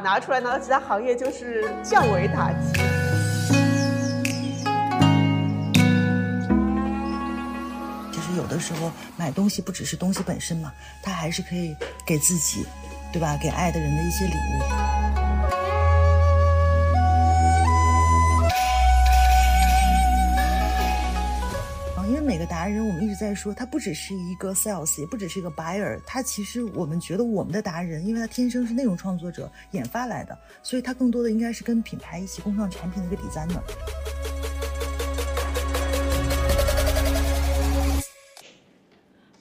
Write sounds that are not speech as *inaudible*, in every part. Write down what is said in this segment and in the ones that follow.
拿出来，拿到其他行业就是降维打击。其实有的时候买东西不只是东西本身嘛，它还是可以给自己，对吧？给爱的人的一些礼物。每个达人，我们一直在说，他不只是一个 sales，也不只是一个 buyer，他其实我们觉得我们的达人，因为他天生是内容创作者研发来的，所以他更多的应该是跟品牌一起共创产品的一个 designer。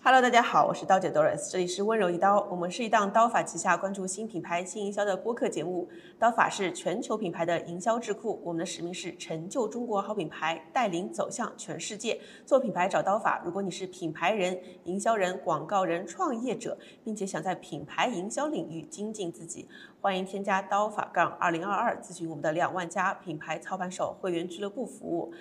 Hello，大家好，我是刀姐 Doris，这里是温柔一刀。我们是一档刀法旗下关注新品牌、新营销的播客节目。刀法是全球品牌的营销智库，我们的使命是成就中国好品牌，带领走向全世界。做品牌找刀法。如果你是品牌人、营销人、广告人、创业者，并且想在品牌营销领域精进自己，欢迎添加刀法杠二零二二，咨询我们的两万家品牌操盘手会员俱乐部服务。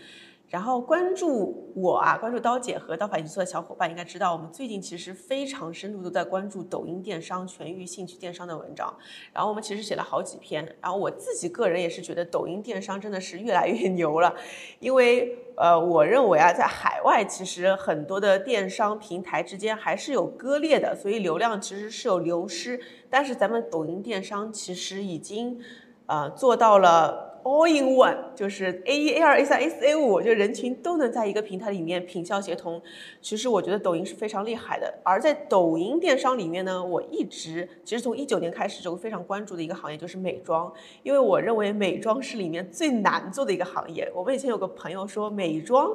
然后关注我啊，关注刀姐和刀法一起做的小伙伴应该知道，我们最近其实非常深度的在关注抖音电商、全域兴趣电商的文章。然后我们其实写了好几篇。然后我自己个人也是觉得抖音电商真的是越来越 *laughs* 牛了，因为呃，我认为啊，在海外其实很多的电商平台之间还是有割裂的，所以流量其实是有流失。但是咱们抖音电商其实已经呃做到了。All in one 就是 A 一 A 二 A 三 A 四 A 五，就人群都能在一个平台里面品效协同。其实我觉得抖音是非常厉害的。而在抖音电商里面呢，我一直其实从一九年开始就非常关注的一个行业就是美妆，因为我认为美妆是里面最难做的一个行业。我们以前有个朋友说美妆。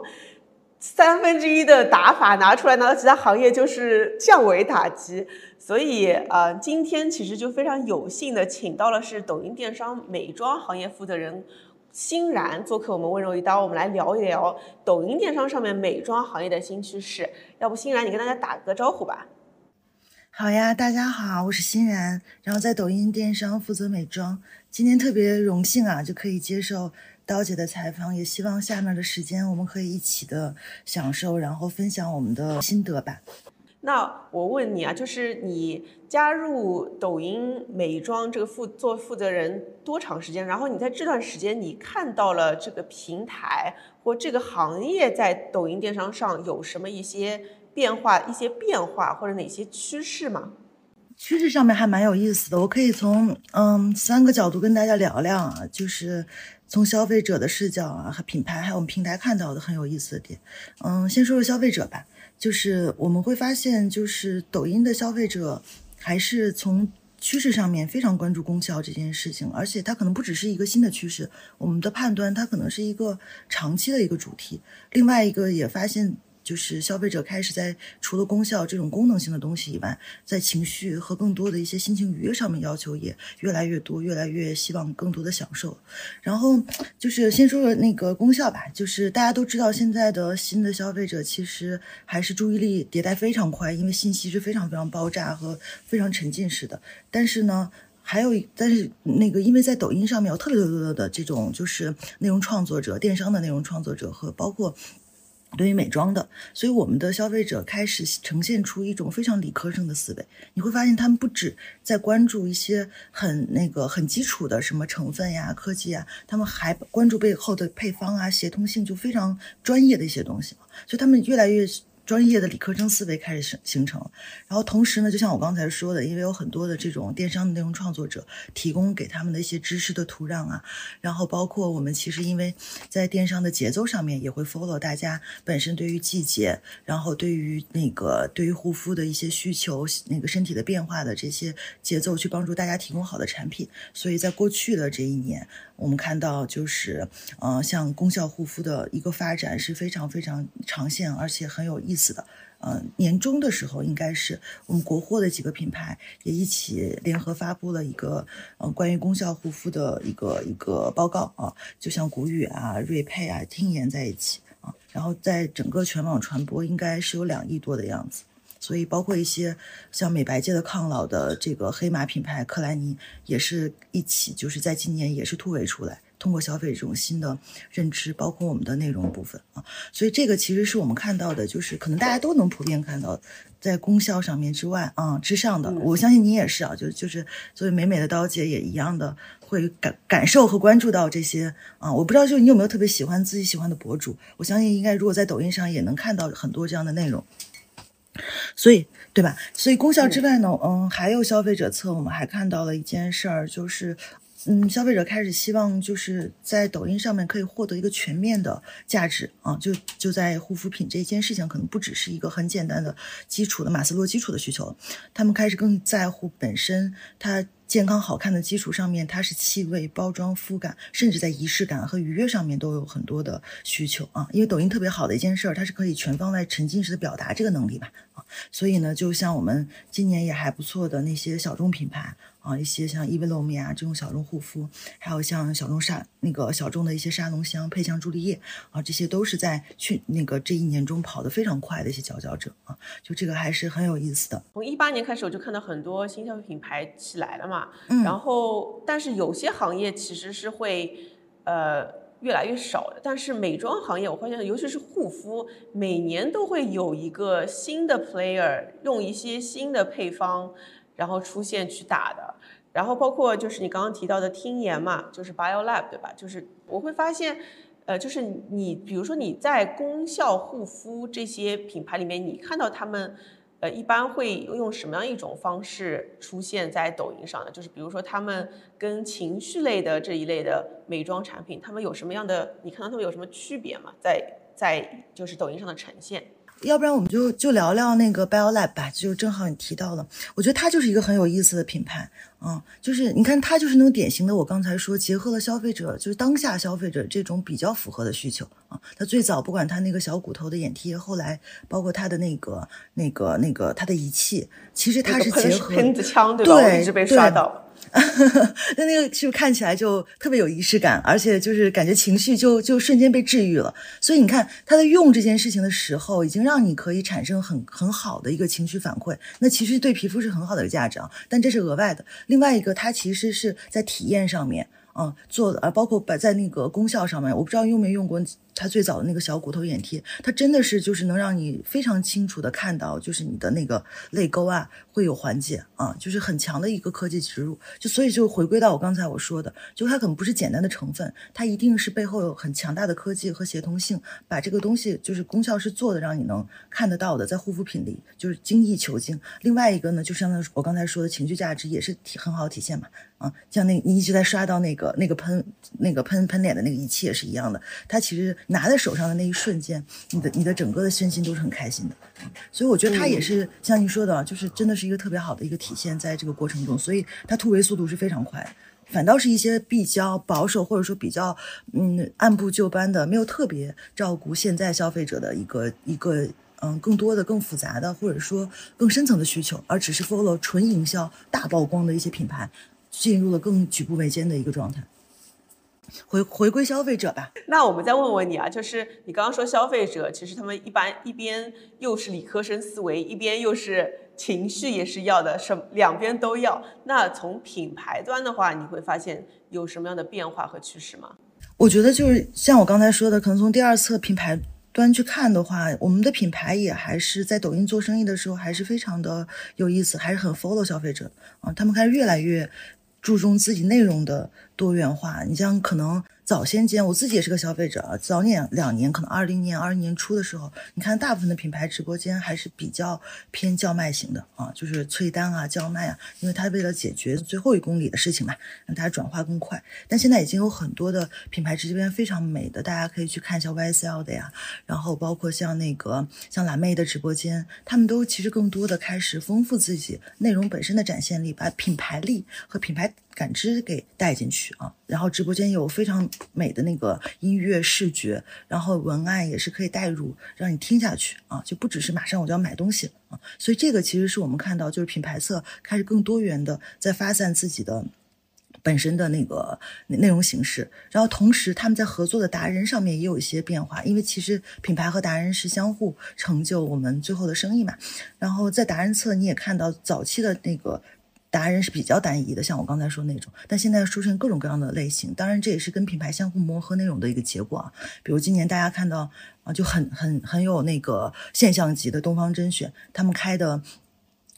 三分之一的打法拿出来，拿到其他行业就是降维打击。所以，呃，今天其实就非常有幸的请到了是抖音电商美妆行业负责人欣然做客我们温柔一刀，我们来聊一聊抖音电商上面美妆行业的新趋势。要不，欣然你跟大家打个招呼吧。好呀，大家好，我是欣然，然后在抖音电商负责美妆。今天特别荣幸啊，就可以接受。刀姐的采访，也希望下面的时间我们可以一起的享受，然后分享我们的心得吧。那我问你啊，就是你加入抖音美妆这个负做负责人多长时间？然后你在这段时间，你看到了这个平台或这个行业在抖音电商上有什么一些变化、一些变化或者哪些趋势吗？趋势上面还蛮有意思的，我可以从嗯三个角度跟大家聊聊啊，就是。从消费者的视角啊，和品牌还有我们平台看到的很有意思的点，嗯，先说说消费者吧，就是我们会发现，就是抖音的消费者还是从趋势上面非常关注功效这件事情，而且它可能不只是一个新的趋势，我们的判断它可能是一个长期的一个主题。另外一个也发现。就是消费者开始在除了功效这种功能性的东西以外，在情绪和更多的一些心情愉悦上面要求也越来越多，越来越希望更多的享受。然后就是先说说那个功效吧，就是大家都知道现在的新的消费者其实还是注意力迭代非常快，因为信息是非常非常爆炸和非常沉浸式的。但是呢，还有但是那个因为在抖音上面有特别多的这种就是内容创作者、电商的内容创作者和包括。对于美妆的，所以我们的消费者开始呈现出一种非常理科生的思维。你会发现，他们不止在关注一些很那个很基础的什么成分呀、科技啊，他们还关注背后的配方啊、协同性，就非常专业的一些东西。所以他们越来越。专业的理科生思维开始形形成，然后同时呢，就像我刚才说的，因为有很多的这种电商的内容创作者提供给他们的一些知识的土壤啊，然后包括我们其实因为在电商的节奏上面也会 follow 大家本身对于季节，然后对于那个对于护肤的一些需求，那个身体的变化的这些节奏去帮助大家提供好的产品，所以在过去的这一年。我们看到，就是，呃，像功效护肤的一个发展是非常非常长线，而且很有意思的。嗯，年终的时候，应该是我们国货的几个品牌也一起联合发布了一个，嗯，关于功效护肤的一个一个报告啊，就像谷雨啊、瑞佩啊、听妍在一起啊，然后在整个全网传播应该是有两亿多的样子。所以，包括一些像美白界的抗老的这个黑马品牌克莱尼，也是一起，就是在今年也是突围出来。通过消费这种新的认知，包括我们的内容部分啊，所以这个其实是我们看到的，就是可能大家都能普遍看到，在功效上面之外啊之上的，我相信你也是啊，就就是作为美美的刀姐也一样的会感感受和关注到这些啊，我不知道就你有没有特别喜欢自己喜欢的博主，我相信应该如果在抖音上也能看到很多这样的内容。所以，对吧？所以功效之外呢，嗯，还有消费者侧，我们还看到了一件事儿，就是，嗯，消费者开始希望就是在抖音上面可以获得一个全面的价值啊，就就在护肤品这件事情，可能不只是一个很简单的基础的马斯洛基础的需求，他们开始更在乎本身它。健康好看的基础上面，它是气味、包装、肤感，甚至在仪式感和愉悦上面都有很多的需求啊。因为抖音特别好的一件事儿，它是可以全方位沉浸式的表达这个能力吧啊。所以呢，就像我们今年也还不错的那些小众品牌。啊，一些像伊维露米啊这种小众护肤，还有像小众沙那个小众的一些沙龙香、配香、助力液啊，这些都是在去那个这一年中跑得非常快的一些佼佼者啊，就这个还是很有意思的。从一八年开始，我就看到很多新消费品牌起来了嘛，嗯，然后但是有些行业其实是会呃越来越少的，但是美妆行业我发现，尤其是护肤，每年都会有一个新的 player 用一些新的配方。然后出现去打的，然后包括就是你刚刚提到的听言嘛，就是 BioLab 对吧？就是我会发现，呃，就是你比如说你在功效护肤这些品牌里面，你看到他们，呃，一般会用什么样一种方式出现在抖音上呢？就是比如说他们跟情绪类的这一类的美妆产品，他们有什么样的？你看到他们有什么区别吗？在在就是抖音上的呈现？要不然我们就就聊聊那个 BioLab 吧，就正好你提到了，我觉得它就是一个很有意思的品牌，嗯，就是你看它就是那种典型的，我刚才说结合了消费者，就是当下消费者这种比较符合的需求啊。它最早不管它那个小骨头的眼贴，后来包括它的那个那个那个它的仪器，其实它是结合喷子枪对吧？对，一直被刷到。*laughs* 那那个是不是看起来就特别有仪式感，而且就是感觉情绪就就瞬间被治愈了。所以你看，他在用这件事情的时候，已经让你可以产生很 *laughs* 很好的一个情绪反馈。那其实对皮肤是很好的一个价值啊，但这是额外的。另外一个，它其实是在体验上面。啊，做的啊，包括摆在那个功效上面，我不知道用没用过它最早的那个小骨头眼贴，它真的是就是能让你非常清楚的看到，就是你的那个泪沟啊会有缓解啊，就是很强的一个科技植入。就所以就回归到我刚才我说的，就它可能不是简单的成分，它一定是背后有很强大的科技和协同性，把这个东西就是功效是做的让你能看得到的，在护肤品里就是精益求精。另外一个呢，就相当于我刚才说的情绪价值也是体很好体现嘛。啊，像那你一直在刷到那个那个喷那个喷喷脸的那个仪器也是一样的，它其实拿在手上的那一瞬间，你的你的整个的身心都是很开心的，所以我觉得它也是像您说的，就是真的是一个特别好的一个体现，在这个过程中，所以它突围速度是非常快，反倒是一些比较保守或者说比较嗯按部就班的，没有特别照顾现在消费者的一个一个嗯更多的更复杂的或者说更深层的需求，而只是 follow 纯营销大曝光的一些品牌。进入了更举步维艰的一个状态，回回归消费者吧。那我们再问问你啊，就是你刚刚说消费者，其实他们一般一边又是理科生思维，一边又是情绪也是要的，什两边都要。那从品牌端的话，你会发现有什么样的变化和趋势吗？我觉得就是像我刚才说的，可能从第二次品牌。端去看的话，我们的品牌也还是在抖音做生意的时候，还是非常的有意思，还是很 follow 消费者啊。他们开始越来越注重自己内容的多元化。你像可能。早先间，我自己也是个消费者。早年两年，可能二零年、二一年初的时候，你看大部分的品牌直播间还是比较偏叫卖型的啊，就是催单啊、叫卖啊，因为它为了解决最后一公里的事情嘛，让大家转化更快。但现在已经有很多的品牌直播间非常美的，大家可以去看一下 YSL 的呀，然后包括像那个像蓝妹的直播间，他们都其实更多的开始丰富自己内容本身的展现力，把品牌力和品牌。感知给带进去啊，然后直播间有非常美的那个音乐视觉，然后文案也是可以带入，让你听下去啊，就不只是马上我就要买东西了啊，所以这个其实是我们看到就是品牌侧开始更多元的在发散自己的本身的那个内容形式，然后同时他们在合作的达人上面也有一些变化，因为其实品牌和达人是相互成就我们最后的生意嘛，然后在达人侧你也看到早期的那个。达人是比较单一的，像我刚才说那种。但现在出现各种各样的类型，当然这也是跟品牌相互磨合内容的一个结果啊。比如今年大家看到啊，就很很很有那个现象级的东方甄选，他们开的。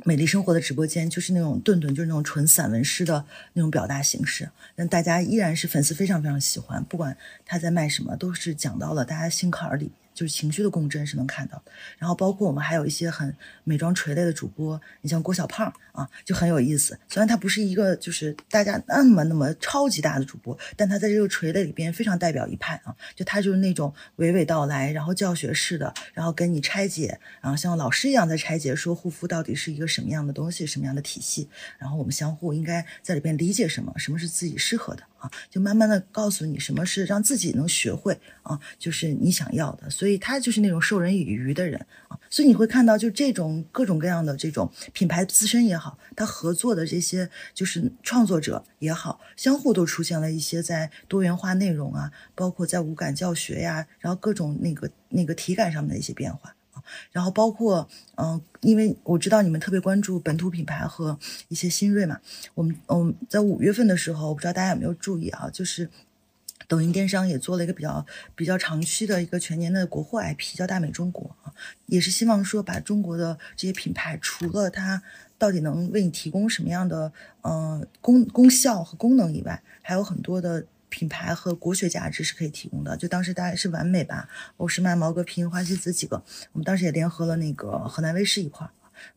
美丽生活的直播间就是那种顿顿，就是那种纯散文诗的那种表达形式，但大家依然是粉丝非常非常喜欢，不管他在卖什么，都是讲到了大家心坎儿里。就是情绪的共振是能看到，然后包括我们还有一些很美妆垂类的主播，你像郭小胖啊，就很有意思。虽然他不是一个就是大家那么那么超级大的主播，但他在这个垂类里边非常代表一派啊。就他就是那种娓娓道来，然后教学式的，然后跟你拆解，然后像老师一样在拆解，说护肤到底是一个什么样的东西，什么样的体系，然后我们相互应该在里边理解什么，什么是自己适合的。啊，就慢慢的告诉你什么是让自己能学会啊，就是你想要的，所以他就是那种授人以渔的人啊，所以你会看到就这种各种各样的这种品牌自身也好，他合作的这些就是创作者也好，相互都出现了一些在多元化内容啊，包括在无感教学呀，然后各种那个那个体感上面的一些变化。然后包括，嗯，因为我知道你们特别关注本土品牌和一些新锐嘛，我们嗯，在五月份的时候，我不知道大家有没有注意啊，就是抖音电商也做了一个比较比较长期的一个全年的国货 IP，叫大美中国啊，也是希望说把中国的这些品牌，除了它到底能为你提供什么样的嗯功功效和功能以外，还有很多的。品牌和国学价值是可以提供的，就当时大概是完美吧，欧诗漫、毛戈平、花西子几个，我们当时也联合了那个河南卫视一块儿，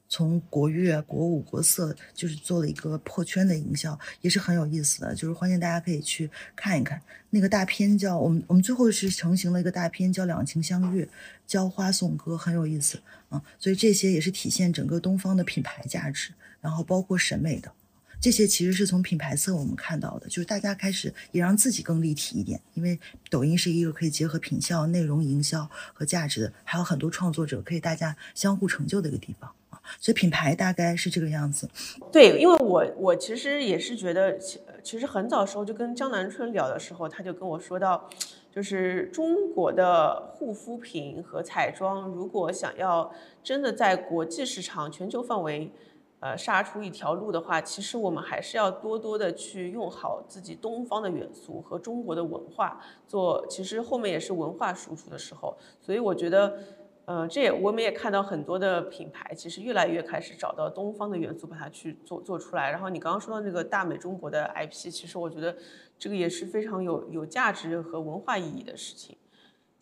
从国乐、国舞、国色，就是做了一个破圈的营销，也是很有意思的，就是欢迎大家可以去看一看。那个大片叫我们，我们最后是成型了一个大片叫《两情相悦》，浇花颂歌，很有意思啊。所以这些也是体现整个东方的品牌价值，然后包括审美的。这些其实是从品牌侧我们看到的，就是大家开始也让自己更立体一点，因为抖音是一个可以结合品效、内容营销和价值的，还有很多创作者可以大家相互成就的一个地方。所以品牌大概是这个样子。对，因为我我其实也是觉得，其其实很早时候就跟江南春聊的时候，他就跟我说到，就是中国的护肤品和彩妆，如果想要真的在国际市场、全球范围。呃，杀出一条路的话，其实我们还是要多多的去用好自己东方的元素和中国的文化做。其实后面也是文化输出的时候，所以我觉得，呃，这也我们也看到很多的品牌，其实越来越开始找到东方的元素，把它去做做出来。然后你刚刚说到那个大美中国的 IP，其实我觉得这个也是非常有有价值和文化意义的事情。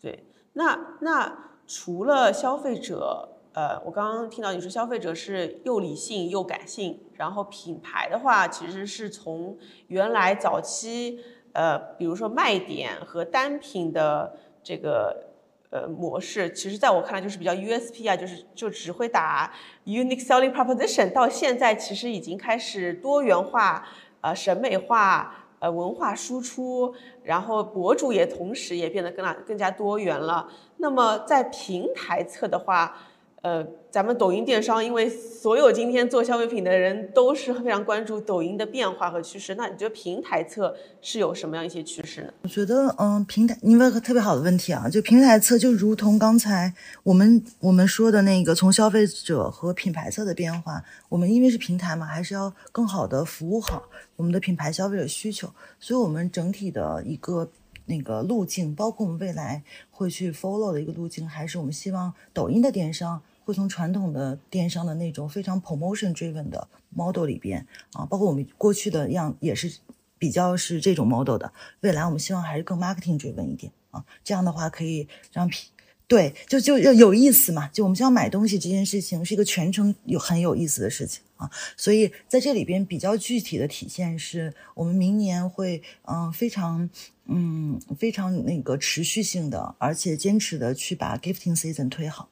对，那那除了消费者。呃，我刚刚听到你说消费者是又理性又感性，然后品牌的话，其实是从原来早期，呃，比如说卖点和单品的这个呃模式，其实在我看来就是比较 USP 啊，就是就只会打 unique selling proposition，到现在其实已经开始多元化、呃审美化、呃文化输出，然后博主也同时也变得更更加多元了。那么在平台侧的话，呃，咱们抖音电商，因为所有今天做消费品的人都是非常关注抖音的变化和趋势。那你觉得平台侧是有什么样一些趋势呢？我觉得，嗯，平台，你问个特别好的问题啊，就平台侧就如同刚才我们我们说的那个，从消费者和品牌侧的变化，我们因为是平台嘛，还是要更好的服务好我们的品牌消费者需求，所以我们整体的一个。那个路径，包括我们未来会去 follow 的一个路径，还是我们希望抖音的电商会从传统的电商的那种非常 promotion driven 的 model 里边啊，包括我们过去的样也是比较是这种 model 的，未来我们希望还是更 marketing driven 一点啊，这样的话可以让品。对，就就要有意思嘛，就我们想买东西这件事情是一个全程有很有意思的事情啊，所以在这里边比较具体的体现是我们明年会嗯非常嗯非常那个持续性的，而且坚持的去把 gifting season 推好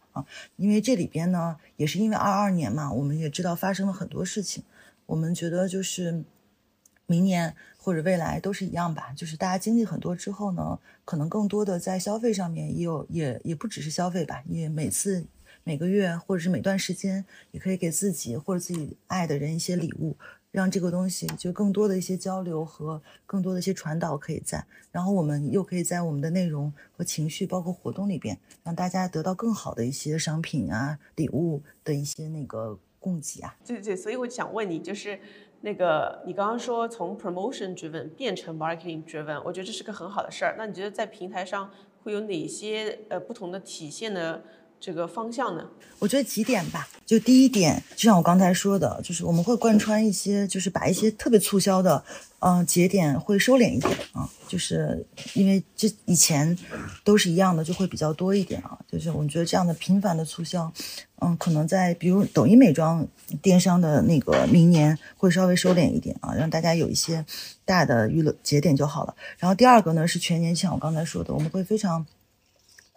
因为这里边呢也是因为二二年嘛，我们也知道发生了很多事情，我们觉得就是明年。或者未来都是一样吧，就是大家经历很多之后呢，可能更多的在消费上面也有，也也不只是消费吧，也每次每个月或者是每段时间，也可以给自己或者自己爱的人一些礼物，让这个东西就更多的一些交流和更多的一些传导可以在，然后我们又可以在我们的内容和情绪，包括活动里边，让大家得到更好的一些商品啊、礼物的一些那个供给啊。对对，所以我想问你，就是。那个你刚刚说从 promotion driven 变成 marketing driven，我觉得这是个很好的事儿。那你觉得在平台上会有哪些呃不同的体现呢这个方向呢？我觉得几点吧。就第一点，就像我刚才说的，就是我们会贯穿一些，就是把一些特别促销的，嗯，节点会收敛一点啊。就是因为这以前都是一样的，就会比较多一点啊。就是我们觉得这样的频繁的促销，嗯，可能在比如抖音美妆电商的那个明年会稍微收敛一点啊，让大家有一些大的娱乐节点就好了。然后第二个呢是全年，像我刚才说的，我们会非常。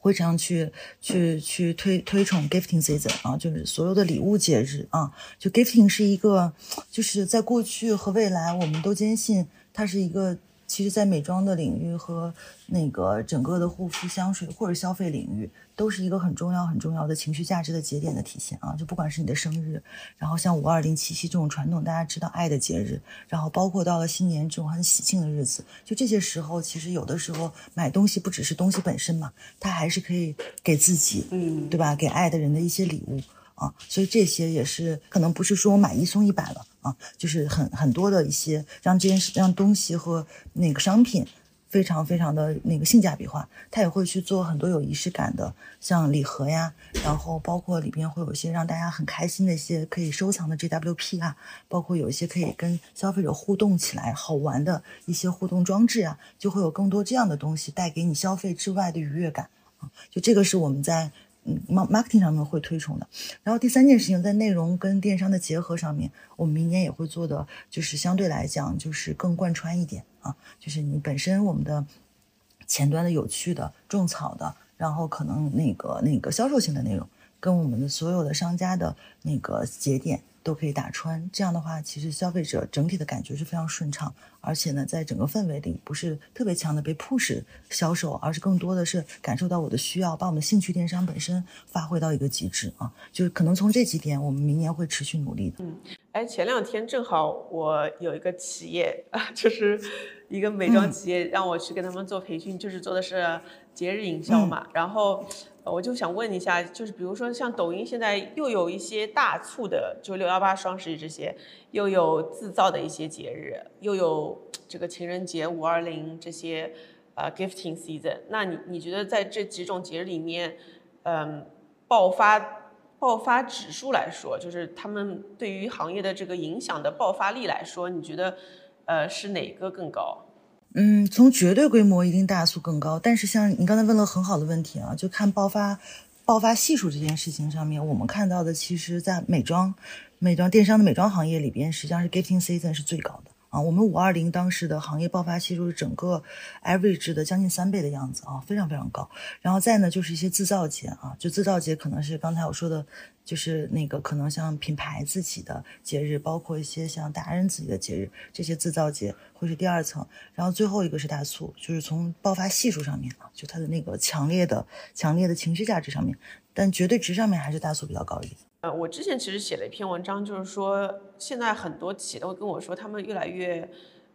会这样去去去推推崇 gifting season 啊，就是所有的礼物节日啊，就 gifting 是一个，就是在过去和未来，我们都坚信它是一个。其实，在美妆的领域和那个整个的护肤香水或者消费领域，都是一个很重要、很重要的情绪价值的节点的体现啊！就不管是你的生日，然后像五二零、七夕这种传统大家知道爱的节日，然后包括到了新年这种很喜庆的日子，就这些时候，其实有的时候买东西不只是东西本身嘛，它还是可以给自己，嗯，对吧？给爱的人的一些礼物啊，所以这些也是可能不是说买一送一百了。啊，就是很很多的一些让这件事让东西和那个商品非常非常的那个性价比化，他也会去做很多有仪式感的，像礼盒呀，然后包括里边会有一些让大家很开心的一些可以收藏的 GWP 啊，包括有一些可以跟消费者互动起来好玩的一些互动装置啊，就会有更多这样的东西带给你消费之外的愉悦感啊，就这个是我们在。嗯，marketing 上面会推崇的。然后第三件事情，在内容跟电商的结合上面，我们明年也会做的，就是相对来讲，就是更贯穿一点啊。就是你本身我们的前端的有趣的、种草的，然后可能那个那个销售性的内容，跟我们的所有的商家的那个节点。都可以打穿，这样的话，其实消费者整体的感觉是非常顺畅，而且呢，在整个氛围里不是特别强的被 push 销售，而是更多的是感受到我的需要，把我们兴趣电商本身发挥到一个极致啊，就是可能从这几点，我们明年会持续努力的。嗯，哎，前两天正好我有一个企业啊，*laughs* 就是一个美妆企业，让我去跟他们做培训，就是做的是节日营销嘛，然后。我就想问一下，就是比如说像抖音现在又有一些大促的，就六幺八、双十一这些，又有自造的一些节日，又有这个情人节、五二零这些，呃，gifting season。那你你觉得在这几种节日里面，嗯，爆发爆发指数来说，就是他们对于行业的这个影响的爆发力来说，你觉得，呃，是哪个更高？嗯，从绝对规模一定大速更高，但是像你刚才问了很好的问题啊，就看爆发爆发系数这件事情上面，我们看到的其实，在美妆美妆电商的美妆行业里边，实际上是 gifting season 是最高的。啊，我们五二零当时的行业爆发系数是整个 average 的将近三倍的样子啊，非常非常高。然后再呢，就是一些制造节啊，就制造节可能是刚才我说的，就是那个可能像品牌自己的节日，包括一些像达人自己的节日，这些制造节会是第二层。然后最后一个是大促，就是从爆发系数上面啊，就它的那个强烈的、强烈的情绪价值上面，但绝对值上面还是大促比较高一点。呃，我之前其实写了一篇文章，就是说现在很多企业都会跟我说，他们越来越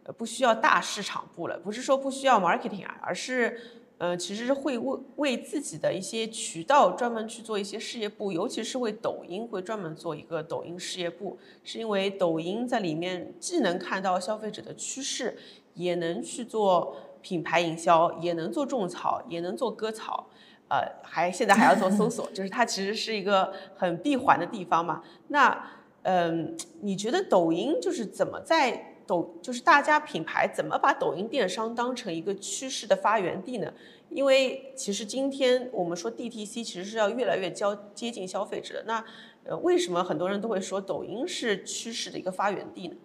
呃不需要大市场部了，不是说不需要 marketing 啊，而是呃其实是会为为自己的一些渠道专门去做一些事业部，尤其是为抖音会专门做一个抖音事业部，是因为抖音在里面既能看到消费者的趋势，也能去做品牌营销，也能做种草，也能做割草。呃，还现在还要做搜索，就是它其实是一个很闭环的地方嘛。那，嗯，你觉得抖音就是怎么在抖，就是大家品牌怎么把抖音电商当成一个趋势的发源地呢？因为其实今天我们说 DTC 其实是要越来越交接近消费者的。那，呃，为什么很多人都会说抖音是趋势的一个发源地呢？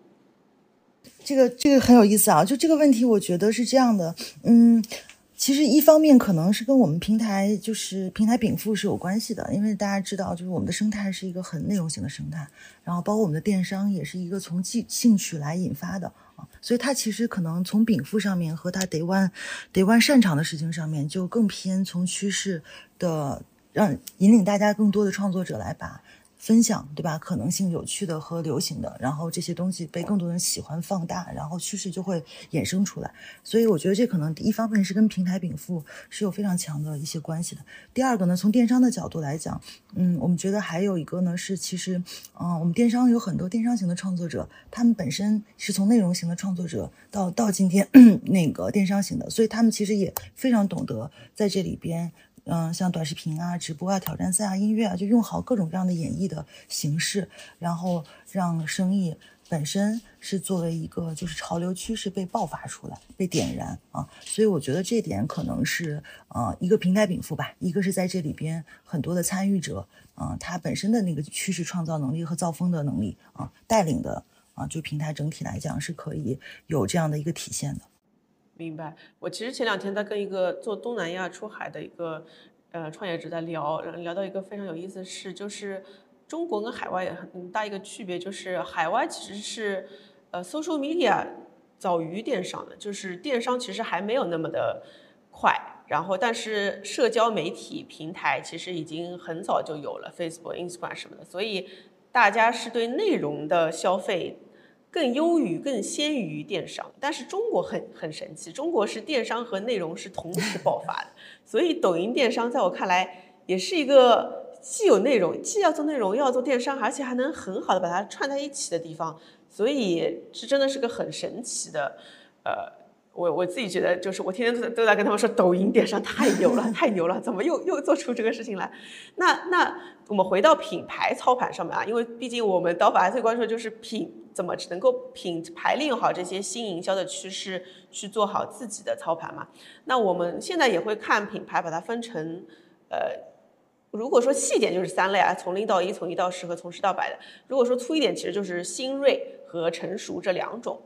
这个这个很有意思啊，就这个问题，我觉得是这样的，嗯。其实一方面可能是跟我们平台就是平台禀赋是有关系的，因为大家知道，就是我们的生态是一个很内容型的生态，然后包括我们的电商也是一个从兴兴趣来引发的啊，所以它其实可能从禀赋上面和它 day one day one 擅长的事情上面就更偏从趋势的让引领大家更多的创作者来把。分享，对吧？可能性有趣的和流行的，然后这些东西被更多人喜欢放大，然后趋势就会衍生出来。所以我觉得这可能一方面是跟平台禀赋是有非常强的一些关系的。第二个呢，从电商的角度来讲，嗯，我们觉得还有一个呢是，其实，嗯，我们电商有很多电商型的创作者，他们本身是从内容型的创作者到到今天 *clears throat* 那个电商型的，所以他们其实也非常懂得在这里边。嗯，像短视频啊、直播啊、挑战赛啊、音乐啊，就用好各种各样的演绎的形式，然后让生意本身是作为一个就是潮流趋势被爆发出来、被点燃啊。所以我觉得这点可能是呃一个平台禀赋吧，一个是在这里边很多的参与者啊，他本身的那个趋势创造能力和造风的能力啊，带领的啊，就平台整体来讲是可以有这样的一个体现的。明白，我其实前两天在跟一个做东南亚出海的一个呃创业者在聊，聊到一个非常有意思的事，就是中国跟海外很大一个区别，就是海外其实是呃 social media 早于电商的，就是电商其实还没有那么的快，然后但是社交媒体平台其实已经很早就有了 Facebook、Instagram 什么的，所以大家是对内容的消费。更优于、更先于电商，但是中国很很神奇，中国是电商和内容是同时爆发的，所以抖音电商在我看来也是一个既有内容，既要做内容，又要做电商，而且还能很好的把它串在一起的地方，所以这真的是个很神奇的，呃。我我自己觉得，就是我天天都在都在跟他们说，抖音电商太牛了，*laughs* 太牛了，怎么又又做出这个事情来？那那我们回到品牌操盘上面啊，因为毕竟我们刀法最关注的就是品怎么能够品牌利用好这些新营销的趋势，去做好自己的操盘嘛。那我们现在也会看品牌，把它分成呃，如果说细点就是三类啊，从零到一，从一到十和从十到百的。如果说粗一点，其实就是新锐和成熟这两种。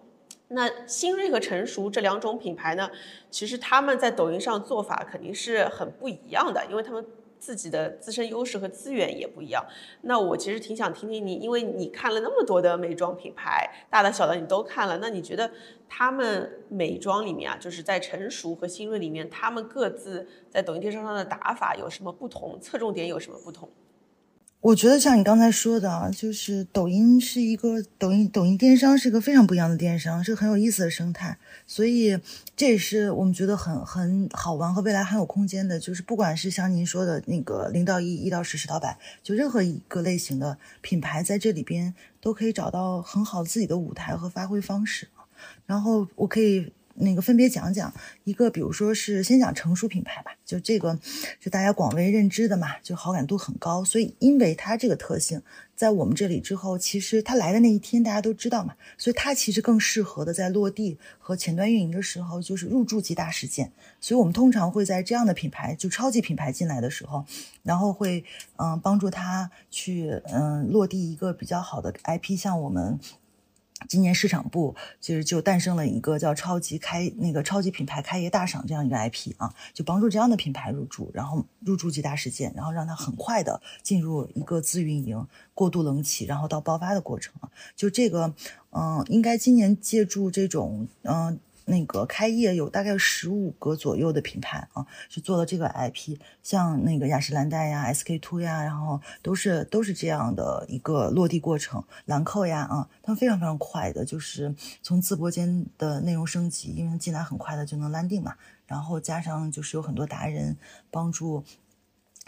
那新锐和成熟这两种品牌呢，其实他们在抖音上做法肯定是很不一样的，因为他们自己的自身优势和资源也不一样。那我其实挺想听听你，因为你看了那么多的美妆品牌，大的小的你都看了，那你觉得他们美妆里面啊，就是在成熟和新锐里面，他们各自在抖音电商上的打法有什么不同，侧重点有什么不同？我觉得像你刚才说的啊，就是抖音是一个抖音抖音电商是一个非常不一样的电商，是很有意思的生态，所以这也是我们觉得很很好玩和未来很有空间的。就是不管是像您说的那个零到一、一到十、十到百，就任何一个类型的品牌在这里边都可以找到很好自己的舞台和发挥方式。然后我可以。那个分别讲讲一个，比如说是先讲成熟品牌吧，就这个就大家广为认知的嘛，就好感度很高，所以因为它这个特性，在我们这里之后，其实它来的那一天大家都知道嘛，所以它其实更适合的在落地和前端运营的时候，就是入驻级大事件，所以我们通常会在这样的品牌，就超级品牌进来的时候，然后会嗯帮助他去嗯落地一个比较好的 IP，像我们。今年市场部其实就诞生了一个叫“超级开”那个超级品牌开业大赏这样一个 IP 啊，就帮助这样的品牌入驻，然后入驻几大事件，然后让它很快的进入一个自运营、过渡冷起，然后到爆发的过程啊。就这个，嗯，应该今年借助这种，嗯。那个开业有大概十五个左右的品牌啊，是做了这个 IP，像那个雅诗兰黛呀、SK two 呀，然后都是都是这样的一个落地过程。兰蔻呀啊，他们非常非常快的，就是从自播间的内容升级，因为进来很快的就能 landing 嘛，然后加上就是有很多达人帮助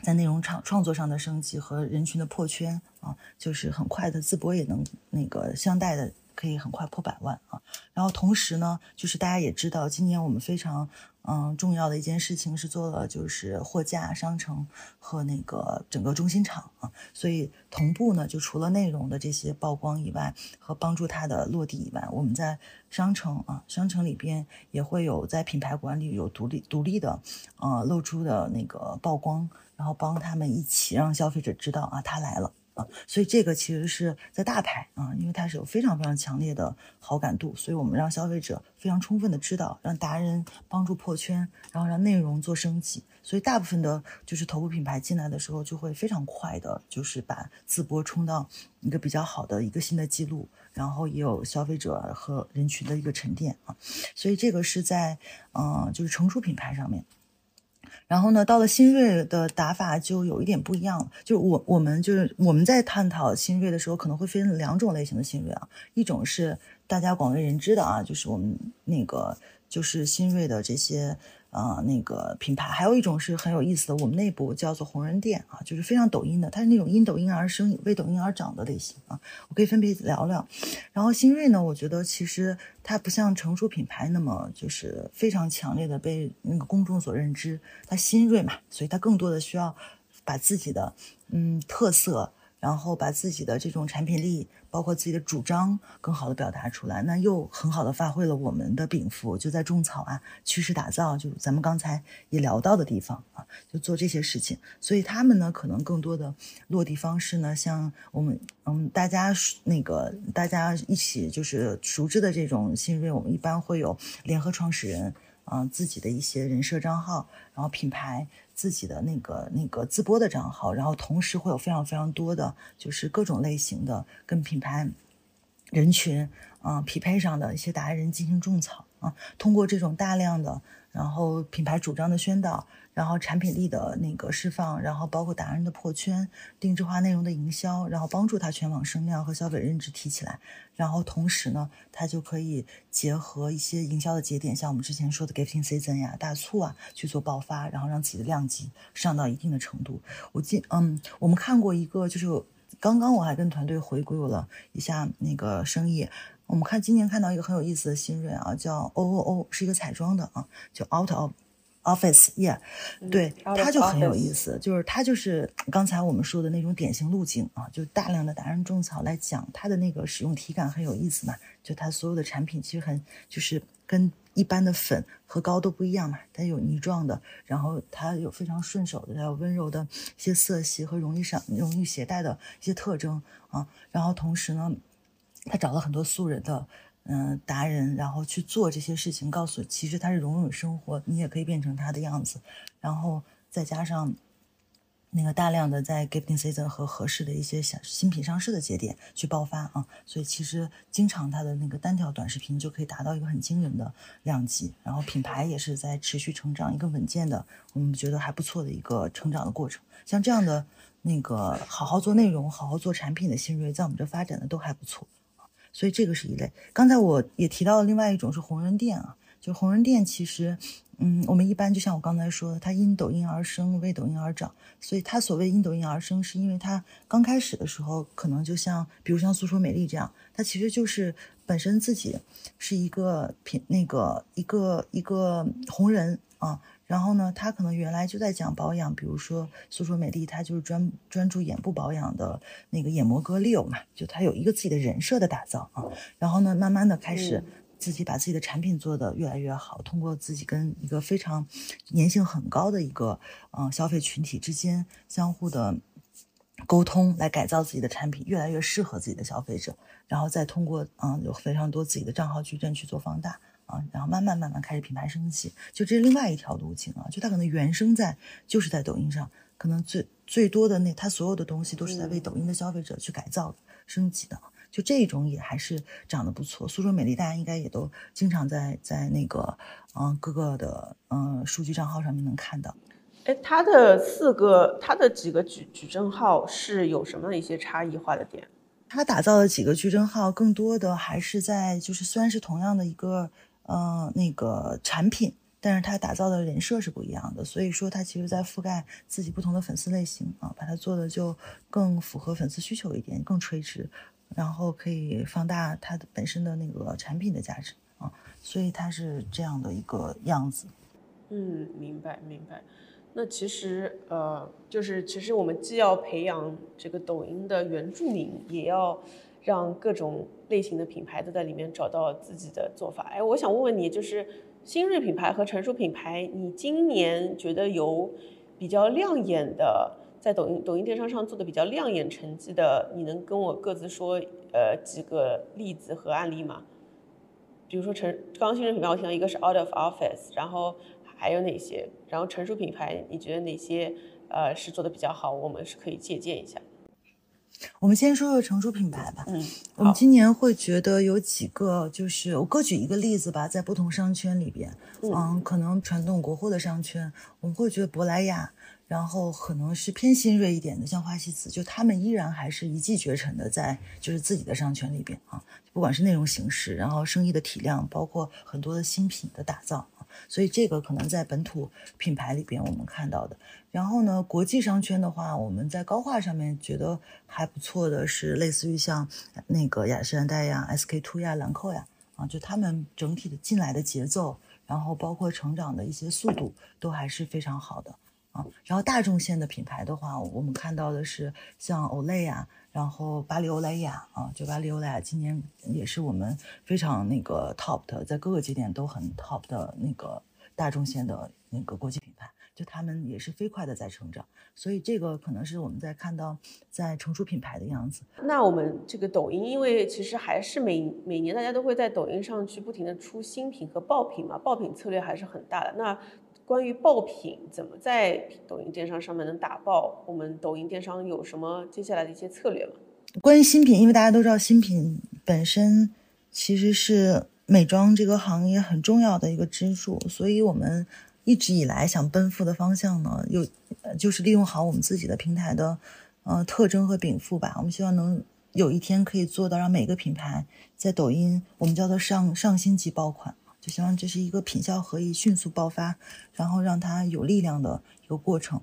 在内容创创作上的升级和人群的破圈啊，就是很快的自播也能那个相带的。可以很快破百万啊！然后同时呢，就是大家也知道，今年我们非常嗯重要的一件事情是做了就是货架商城和那个整个中心场啊，所以同步呢，就除了内容的这些曝光以外，和帮助它的落地以外，我们在商城啊商城里边也会有在品牌管理有独立独立的呃露出的那个曝光，然后帮他们一起让消费者知道啊他来了。所以这个其实是在大牌啊，因为它是有非常非常强烈的好感度，所以我们让消费者非常充分的知道，让达人帮助破圈，然后让内容做升级。所以大部分的就是头部品牌进来的时候，就会非常快的，就是把自播冲到一个比较好的一个新的记录，然后也有消费者和人群的一个沉淀啊。所以这个是在嗯，就是成熟品牌上面。然后呢，到了新锐的打法就有一点不一样了。就是我我们就是我们在探讨新锐的时候，可能会分两种类型的新锐啊，一种是大家广为人知的啊，就是我们那个就是新锐的这些。啊，那个品牌还有一种是很有意思的，我们内部叫做红人店啊，就是非常抖音的，它是那种因抖音而生、为抖音而长的类型啊。我可以分别聊聊。然后新锐呢，我觉得其实它不像成熟品牌那么就是非常强烈的被那个公众所认知，它新锐嘛，所以它更多的需要把自己的嗯特色。然后把自己的这种产品力，包括自己的主张，更好的表达出来，那又很好的发挥了我们的禀赋，就在种草啊、趋势打造，就咱们刚才也聊到的地方啊，就做这些事情。所以他们呢，可能更多的落地方式呢，像我们嗯，大家那个大家一起就是熟知的这种新锐，我们一般会有联合创始人啊，自己的一些人设账号，然后品牌。自己的那个那个自播的账号，然后同时会有非常非常多的，就是各种类型的跟品牌人群啊匹配上的一些达人进行种草啊，通过这种大量的。然后品牌主张的宣导，然后产品力的那个释放，然后包括达人的破圈、定制化内容的营销，然后帮助他全网声量和消费认知提起来。然后同时呢，他就可以结合一些营销的节点，像我们之前说的 gifting season 呀、大促啊去做爆发，然后让自己的量级上到一定的程度。我记，嗯，我们看过一个，就是刚刚我还跟团队回顾了一下那个生意。我们看今年看到一个很有意思的新锐啊，叫 O O O，是一个彩妆的啊，叫 Out of Office，Yeah，对，他就很有意思，就是他就是刚才我们说的那种典型路径啊，就大量的达人种草来讲他的那个使用体感很有意思嘛，就他所有的产品其实很就是跟一般的粉和膏都不一样嘛，它有泥状的，然后它有非常顺手的，它有温柔的一些色系和容易上容易携带的一些特征啊，然后同时呢。他找了很多素人的，嗯，达人，然后去做这些事情，告诉其实他是融入生活，你也可以变成他的样子，然后再加上那个大量的在 gifting season 和合适的一些小新品上市的节点去爆发啊，所以其实经常他的那个单条短视频就可以达到一个很惊人的量级，然后品牌也是在持续成长，一个稳健的，我们觉得还不错的一个成长的过程。像这样的那个好好做内容、好好做产品的新锐，在我们这发展的都还不错。所以这个是一类。刚才我也提到了另外一种是红人店啊，就红人店其实，嗯，我们一般就像我刚才说的，它因抖音而生，为抖音而长。所以它所谓因抖音而生，是因为它刚开始的时候，可能就像比如像诉说美丽这样，它其实就是本身自己是一个品那个一个一个红人啊。然后呢，他可能原来就在讲保养，比如说诉说美丽，他就是专专注眼部保养的那个眼膜哥 Leo 嘛，就他有一个自己的人设的打造啊。然后呢，慢慢的开始自己把自己的产品做得越来越好，通过自己跟一个非常粘性很高的一个嗯消费群体之间相互的沟通，来改造自己的产品，越来越适合自己的消费者，然后再通过嗯有非常多自己的账号矩阵去做放大。啊，然后慢慢慢慢开始品牌升级，就这是另外一条路径啊。就它可能原生在就是在抖音上，可能最最多的那它所有的东西都是在为抖音的消费者去改造升级的。就这种也还是长得不错。苏州美丽大家应该也都经常在在那个嗯各个的嗯数据账号上面能看到。哎，他的四个他的几个矩矩阵号是有什么一些差异化的点？他打造的几个矩阵号，更多的还是在就是虽然是同样的一个。呃，那个产品，但是他打造的人设是不一样的，所以说他其实在覆盖自己不同的粉丝类型啊，把它做的就更符合粉丝需求一点，更垂直，然后可以放大它的本身的那个产品的价值啊，所以它是这样的一个样子。嗯，明白明白。那其实呃，就是其实我们既要培养这个抖音的原住民，也要。让各种类型的品牌都在里面找到自己的做法。哎，我想问问你，就是新锐品牌和成熟品牌，你今年觉得有比较亮眼的，在抖音抖音电商上做的比较亮眼成绩的，你能跟我各自说呃几个例子和案例吗？比如说成刚新锐品牌，我听到一个是 Out of Office，然后还有哪些？然后成熟品牌，你觉得哪些呃是做的比较好？我们是可以借鉴一下。我们先说说成熟品牌吧。嗯，我们今年会觉得有几个，就是我各举一个例子吧，在不同商圈里边，嗯，可能传统国货的商圈，我们会觉得珀莱雅，然后可能是偏新锐一点的，像花西子，就他们依然还是一骑绝尘的在就是自己的商圈里边啊，不管是内容形式，然后生意的体量，包括很多的新品的打造啊，所以这个可能在本土品牌里边我们看到的。然后呢，国际商圈的话，我们在高画上面觉得还不错的是，类似于像那个雅诗兰黛呀、SK two 呀、兰蔻呀，啊，就他们整体的进来的节奏，然后包括成长的一些速度，都还是非常好的然后大众线的品牌的话，我们看到的是像欧莱雅，然后巴黎欧莱雅啊，就巴黎欧莱雅今年也是我们非常那个 top 的，在各个节点都很 top 的那个大众线的那个国际品牌。就他们也是飞快的在成长，所以这个可能是我们在看到在成熟品牌的样子。那我们这个抖音，因为其实还是每每年大家都会在抖音上去不停的出新品和爆品嘛，爆品策略还是很大的。那关于爆品怎么在抖音电商上面能打爆，我们抖音电商有什么接下来的一些策略吗？关于新品，因为大家都知道新品本身其实是美妆这个行业很重要的一个支柱，所以我们。一直以来想奔赴的方向呢，有就是利用好我们自己的平台的呃特征和禀赋吧。我们希望能有一天可以做到让每个品牌在抖音，我们叫做上上星级爆款，就希望这是一个品效合一、迅速爆发，然后让它有力量的一个过程。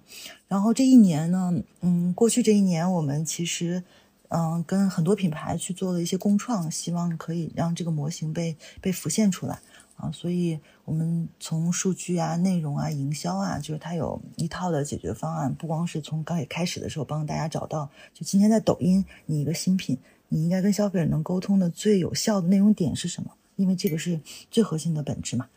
然后这一年呢，嗯，过去这一年我们其实嗯跟很多品牌去做了一些共创，希望可以让这个模型被被浮现出来。啊，所以我们从数据啊、内容啊、营销啊，就是它有一套的解决方案。不光是从刚开始的时候帮大家找到，就今天在抖音，你一个新品，你应该跟消费者能沟通的最有效的内容点是什么？因为这个是最核心的本质嘛。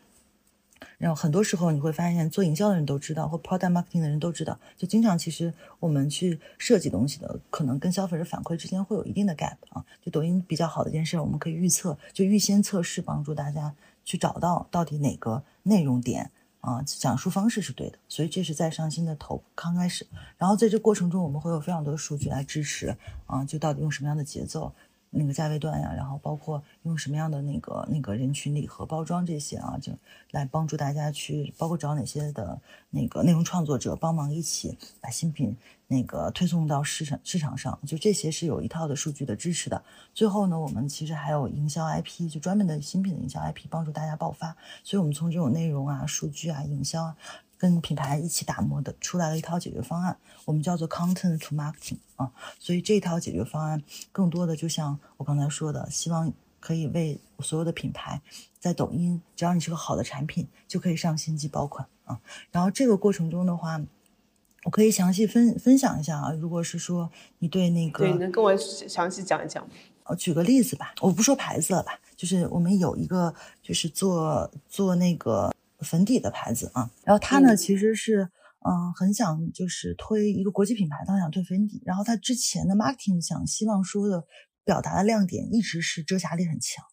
然后很多时候你会发现，做营销的人都知道，或 product marketing 的人都知道，就经常其实我们去设计东西的，可能跟消费者反馈之间会有一定的 gap 啊。就抖音比较好的一件事，我们可以预测，就预先测试，帮助大家。去找到到底哪个内容点啊，讲述方式是对的，所以这是在上新的头刚开始，然后在这过程中，我们会有非常多的数据来支持啊，就到底用什么样的节奏。那个价位段呀，然后包括用什么样的那个那个人群礼盒包装这些啊，就来帮助大家去，包括找哪些的那个内容创作者帮忙一起把新品那个推送到市场市场上，就这些是有一套的数据的支持的。最后呢，我们其实还有营销 IP，就专门的新品的营销 IP 帮助大家爆发。所以我们从这种内容啊、数据啊、营销啊。跟品牌一起打磨的出来了一套解决方案，我们叫做 content to marketing 啊，所以这套解决方案更多的就像我刚才说的，希望可以为所有的品牌在抖音，只要你是个好的产品，就可以上星级爆款啊。然后这个过程中的话，我可以详细分分享一下啊。如果是说你对那个，对，能跟我详细讲一讲吗？我，举个例子吧，我不说牌子了吧，就是我们有一个就是做做那个。粉底的牌子啊，然后他呢其实是嗯很想就是推一个国际品牌，他想推粉底，然后他之前的 marketing 想希望说的表达的亮点一直是遮瑕力很强，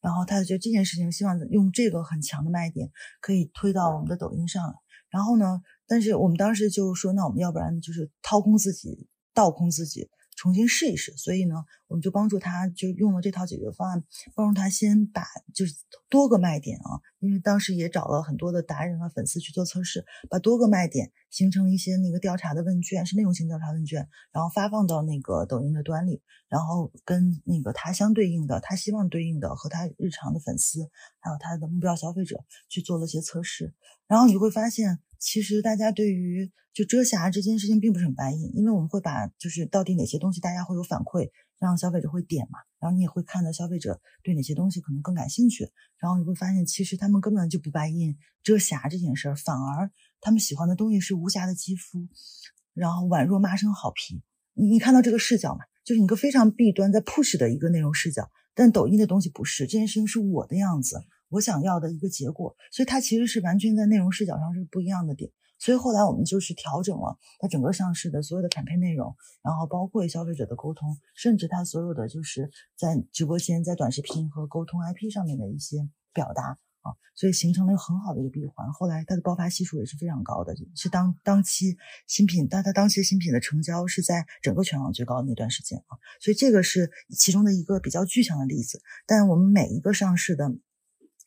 然后他就觉得这件事情希望用这个很强的卖点可以推到我们的抖音上。来，然后呢，但是我们当时就说那我们要不然就是掏空自己，倒空自己。重新试一试，所以呢，我们就帮助他，就用了这套解决方案，帮助他先把就是多个卖点啊，因为当时也找了很多的达人和粉丝去做测试，把多个卖点形成一些那个调查的问卷，是内容型调查问卷，然后发放到那个抖音的端里，然后跟那个他相对应的，他希望对应的和他日常的粉丝，还有他的目标消费者去做了些测试，然后你会发现。其实大家对于就遮瑕这件事情并不是很白印，因为我们会把就是到底哪些东西大家会有反馈，让消费者会点嘛，然后你也会看到消费者对哪些东西可能更感兴趣，然后你会发现其实他们根本就不白印遮瑕这件事儿，反而他们喜欢的东西是无瑕的肌肤，然后宛若妈生好皮。你你看到这个视角嘛，就是一个非常弊端在 push 的一个内容视角，但抖音的东西不是这件事情是我的样子。我想要的一个结果，所以它其实是完全在内容视角上是不一样的点。所以后来我们就是调整了它整个上市的所有的产品内容，然后包括消费者的沟通，甚至它所有的就是在直播间、在短视频和沟通 IP 上面的一些表达啊，所以形成了一个很好的一个闭环。后来它的爆发系数也是非常高的，是当当期新品，但它当期新品的成交是在整个全网最高的那段时间啊，所以这个是其中的一个比较具象的例子。但我们每一个上市的。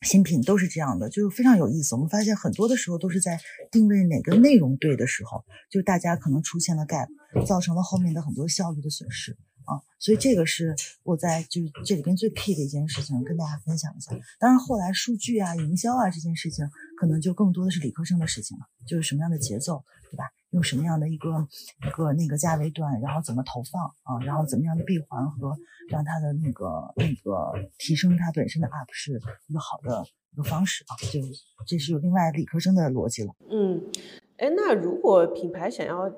新品都是这样的，就是非常有意思。我们发现很多的时候都是在定位哪个内容对的时候，就大家可能出现了 gap，造成了后面的很多效率的损失啊。所以这个是我在就是这里边最 key 的一件事情，跟大家分享一下。当然后来数据啊、营销啊这件事情，可能就更多的是理科生的事情了，就是什么样的节奏，对吧？用什么样的一个一个那个价位段，然后怎么投放啊，然后怎么样的闭环和让它的那个那个提升它本身的 up 是一个好的一个方式啊，就这是有另外理科生的逻辑了。嗯，哎，那如果品牌想要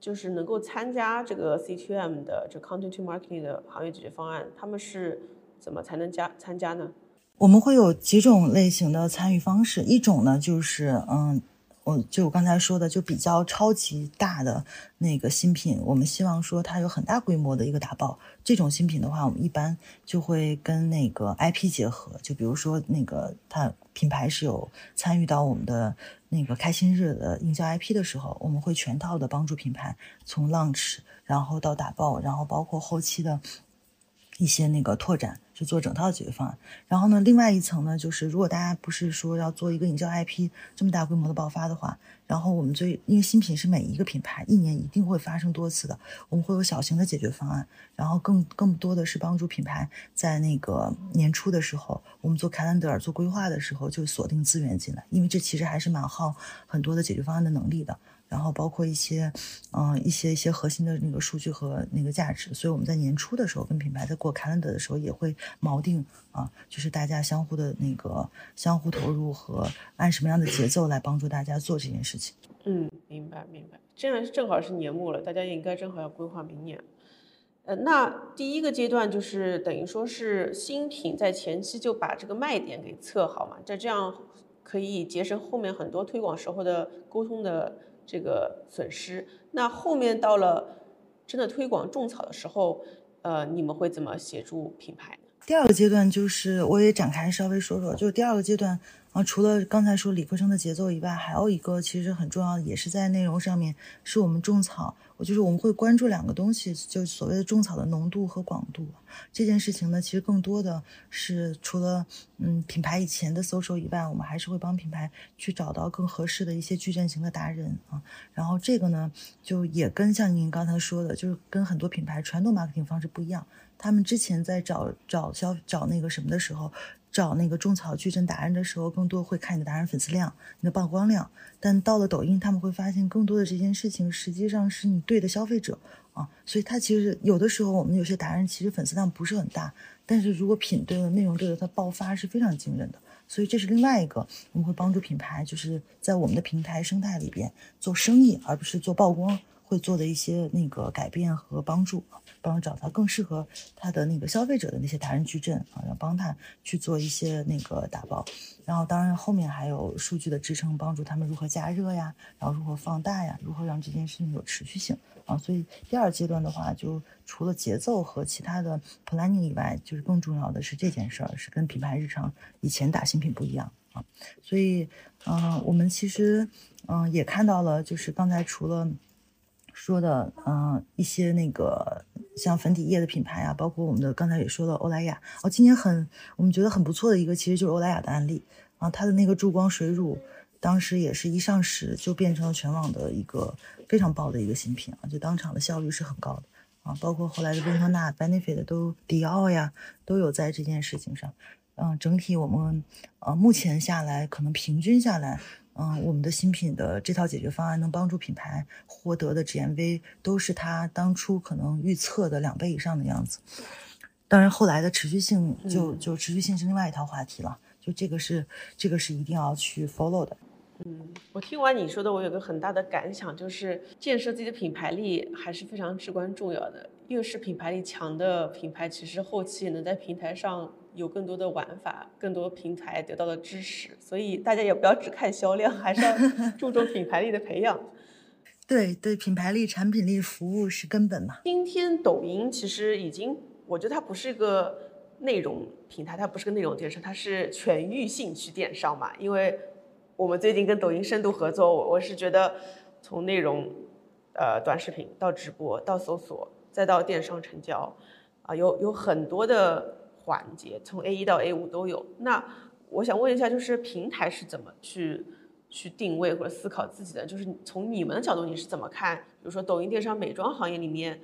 就是能够参加这个 CTM 的这 Content to Marketing 的行业解决方案，他们是怎么才能加参加呢？我们会有几种类型的参与方式，一种呢就是嗯。我就我刚才说的，就比较超级大的那个新品，我们希望说它有很大规模的一个打爆。这种新品的话，我们一般就会跟那个 IP 结合，就比如说那个它品牌是有参与到我们的那个开心日的营销 IP 的时候，我们会全套的帮助品牌从 launch，然后到打爆，然后包括后期的一些那个拓展。就做整套解决方案，然后呢，另外一层呢，就是如果大家不是说要做一个营销 IP 这么大规模的爆发的话，然后我们最因为新品是每一个品牌一年一定会发生多次的，我们会有小型的解决方案，然后更更多的是帮助品牌在那个年初的时候，我们做 calendar 做规划的时候就锁定资源进来，因为这其实还是蛮耗很多的解决方案的能力的。然后包括一些，嗯，一些一些核心的那个数据和那个价值，所以我们在年初的时候跟品牌在过 calendar 的时候也会锚定啊，就是大家相互的那个相互投入和按什么样的节奏来帮助大家做这件事情。嗯，明白明白。这样正好是年末了，大家也应该正好要规划明年。呃，那第一个阶段就是等于说是新品在前期就把这个卖点给测好嘛，这这样可以节省后面很多推广时候的沟通的。这个损失，那后面到了真的推广种草的时候，呃，你们会怎么协助品牌？第二个阶段就是我也展开稍微说说，就是第二个阶段啊，除了刚才说理科生的节奏以外，还有一个其实很重要的，也是在内容上面，是我们种草。我就是我们会关注两个东西，就所谓的种草的浓度和广度。这件事情呢，其实更多的是除了嗯品牌以前的搜索以外，我们还是会帮品牌去找到更合适的一些矩阵型的达人啊。然后这个呢，就也跟像您刚才说的，就是跟很多品牌传统 marketing 方式不一样。他们之前在找找消找那个什么的时候。找那个种草矩阵达人的时候，更多会看你的达人粉丝量、你的曝光量。但到了抖音，他们会发现更多的这件事情实际上是你对的消费者啊。所以，他其实有的时候，我们有些达人其实粉丝量不是很大，但是如果品对了、内容对了，它爆发是非常惊人的。所以，这是另外一个我们会帮助品牌，就是在我们的平台生态里边做生意，而不是做曝光，会做的一些那个改变和帮助。帮找到更适合他的那个消费者的那些达人矩阵啊，要帮他去做一些那个打包，然后当然后面还有数据的支撑，帮助他们如何加热呀，然后如何放大呀，如何让这件事情有持续性啊。所以第二阶段的话，就除了节奏和其他的 planning 以外，就是更重要的是这件事儿是跟品牌日常以前打新品不一样啊。所以嗯，我们其实嗯也看到了，就是刚才除了说的嗯一些那个。像粉底液的品牌啊，包括我们的刚才也说了欧莱雅哦，今年很我们觉得很不错的一个，其实就是欧莱雅的案例啊，它的那个助光水乳，当时也是一上市就变成了全网的一个非常爆的一个新品啊，就当场的效率是很高的啊，包括后来的薇诺娜、Benefit 都迪奥呀都有在这件事情上，嗯，整体我们呃目前下来可能平均下来。嗯，我们的新品的这套解决方案能帮助品牌获得的 GMV 都是他当初可能预测的两倍以上的样子。当然，后来的持续性就就持续性是另外一套话题了。就这个是这个是一定要去 follow 的。嗯，我听完你说的，我有个很大的感想，就是建设自己的品牌力还是非常至关重要的。越是品牌力强的品牌，其实后期也能在平台上。有更多的玩法，更多平台得到的支持，所以大家也不要只看销量，还是要 *laughs* 注重品牌力的培养。*laughs* 对对，品牌力、产品力、服务是根本嘛。今天抖音其实已经，我觉得它不是一个内容平台，它不是个内容电商，它是全域性去电商嘛。因为我们最近跟抖音深度合作，我我是觉得从内容，呃，短视频到直播到搜索再到电商成交，啊，有有很多的环节，从 A 一到 A 五都有。那我想问一下，就是平台是怎么去去定位或者思考自己的？就是从你们的角度，你是怎么看？比如说抖音电商美妆行业里面，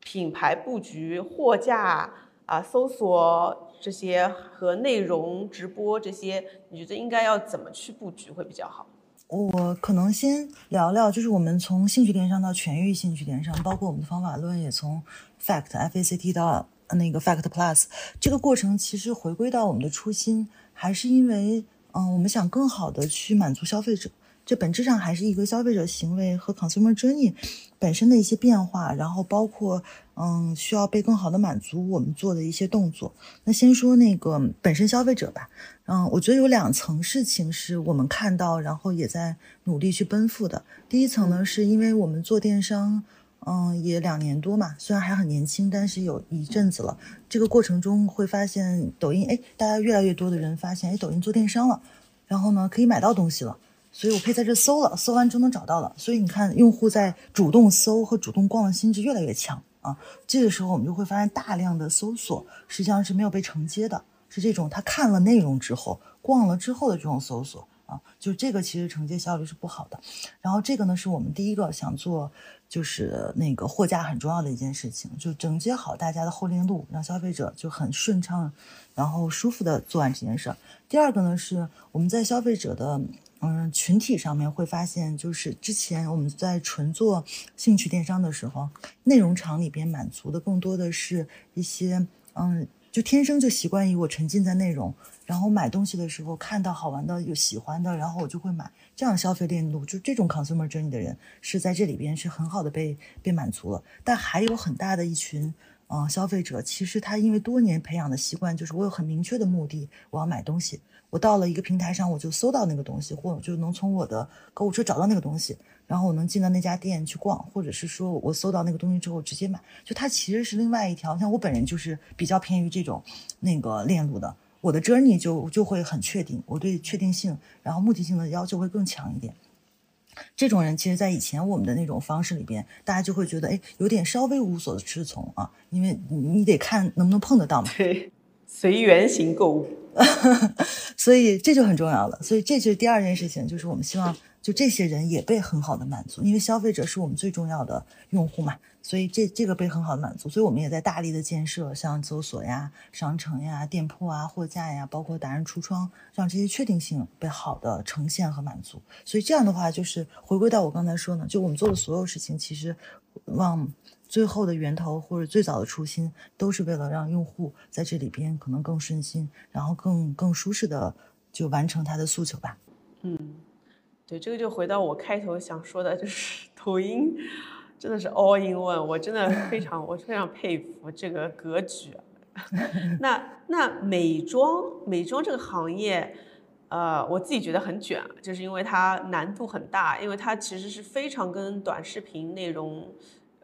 品牌布局、货架啊、搜索这些和内容直播这些，你觉得应该要怎么去布局会比较好？我可能先聊聊，就是我们从兴趣电商到全域兴趣电商，包括我们的方法论也从 Fact F A C T 到那个 Fact Plus，这个过程其实回归到我们的初心。还是因为，嗯，我们想更好的去满足消费者，这本质上还是一个消费者行为和 consumer journey 本身的一些变化，然后包括，嗯，需要被更好的满足我们做的一些动作。那先说那个本身消费者吧，嗯，我觉得有两层事情是我们看到，然后也在努力去奔赴的。第一层呢，是因为我们做电商。嗯，嗯也两年多嘛，虽然还很年轻，但是有一阵子了。这个过程中会发现，抖音，哎，大家越来越多的人发现，哎，抖音做电商了，然后呢，可以买到东西了，所以我可以在这搜了，搜完就能找到了。所以你看，用户在主动搜和主动逛的心智越来越强啊。这个时候我们就会发现，大量的搜索实际上是没有被承接的，是这种他看了内容之后，逛了之后的这种搜索就这个其实承接效率是不好的。然后这个呢，是我们第一个想做。就是那个货架很重要的一件事情，就整接好大家的后链路，让消费者就很顺畅，然后舒服的做完这件事儿。第二个呢，是我们在消费者的嗯群体上面会发现，就是之前我们在纯做兴趣电商的时候，内容场里边满足的更多的是一些嗯。就天生就习惯于我沉浸在内容，然后买东西的时候看到好玩的有喜欢的，然后我就会买。这样消费链路就这种 consumer journey 的人是在这里边是很好的被被满足了。但还有很大的一群啊消费者，其实他因为多年培养的习惯，就是我有很明确的目的，我要买东西。我到了一个平台上，我就搜到那个东西，或就能从我的购物车找到那个东西，然后我能进到那家店去逛，或者是说我搜到那个东西之后直接买。就它其实是另外一条，像我本人就是比较偏于这种那个链路的，我的 journey 就就会很确定，我对确定性，然后目的性的要求会更强一点。这种人其实，在以前我们的那种方式里边，大家就会觉得，哎，有点稍微无所适从啊，因为你你得看能不能碰得到嘛。对，随缘型购物。*laughs* 所以这就很重要了。所以这就是第二件事情，就是我们希望就这些人也被很好的满足，因为消费者是我们最重要的用户嘛。所以这这个被很好的满足，所以我们也在大力的建设，像搜索呀、商城呀、店铺啊、货架呀，包括达人橱窗，让这些确定性被好的呈现和满足。所以这样的话，就是回归到我刚才说呢，就我们做的所有事情，其实往。最后的源头或者最早的初心，都是为了让用户在这里边可能更顺心，然后更更舒适的就完成他的诉求吧。嗯，对，这个就回到我开头想说的，就是 *laughs* 抖音真的是 all in one，我真的非常我非常佩服这个格局。*laughs* 那那美妆美妆这个行业，呃，我自己觉得很卷，就是因为它难度很大，因为它其实是非常跟短视频内容。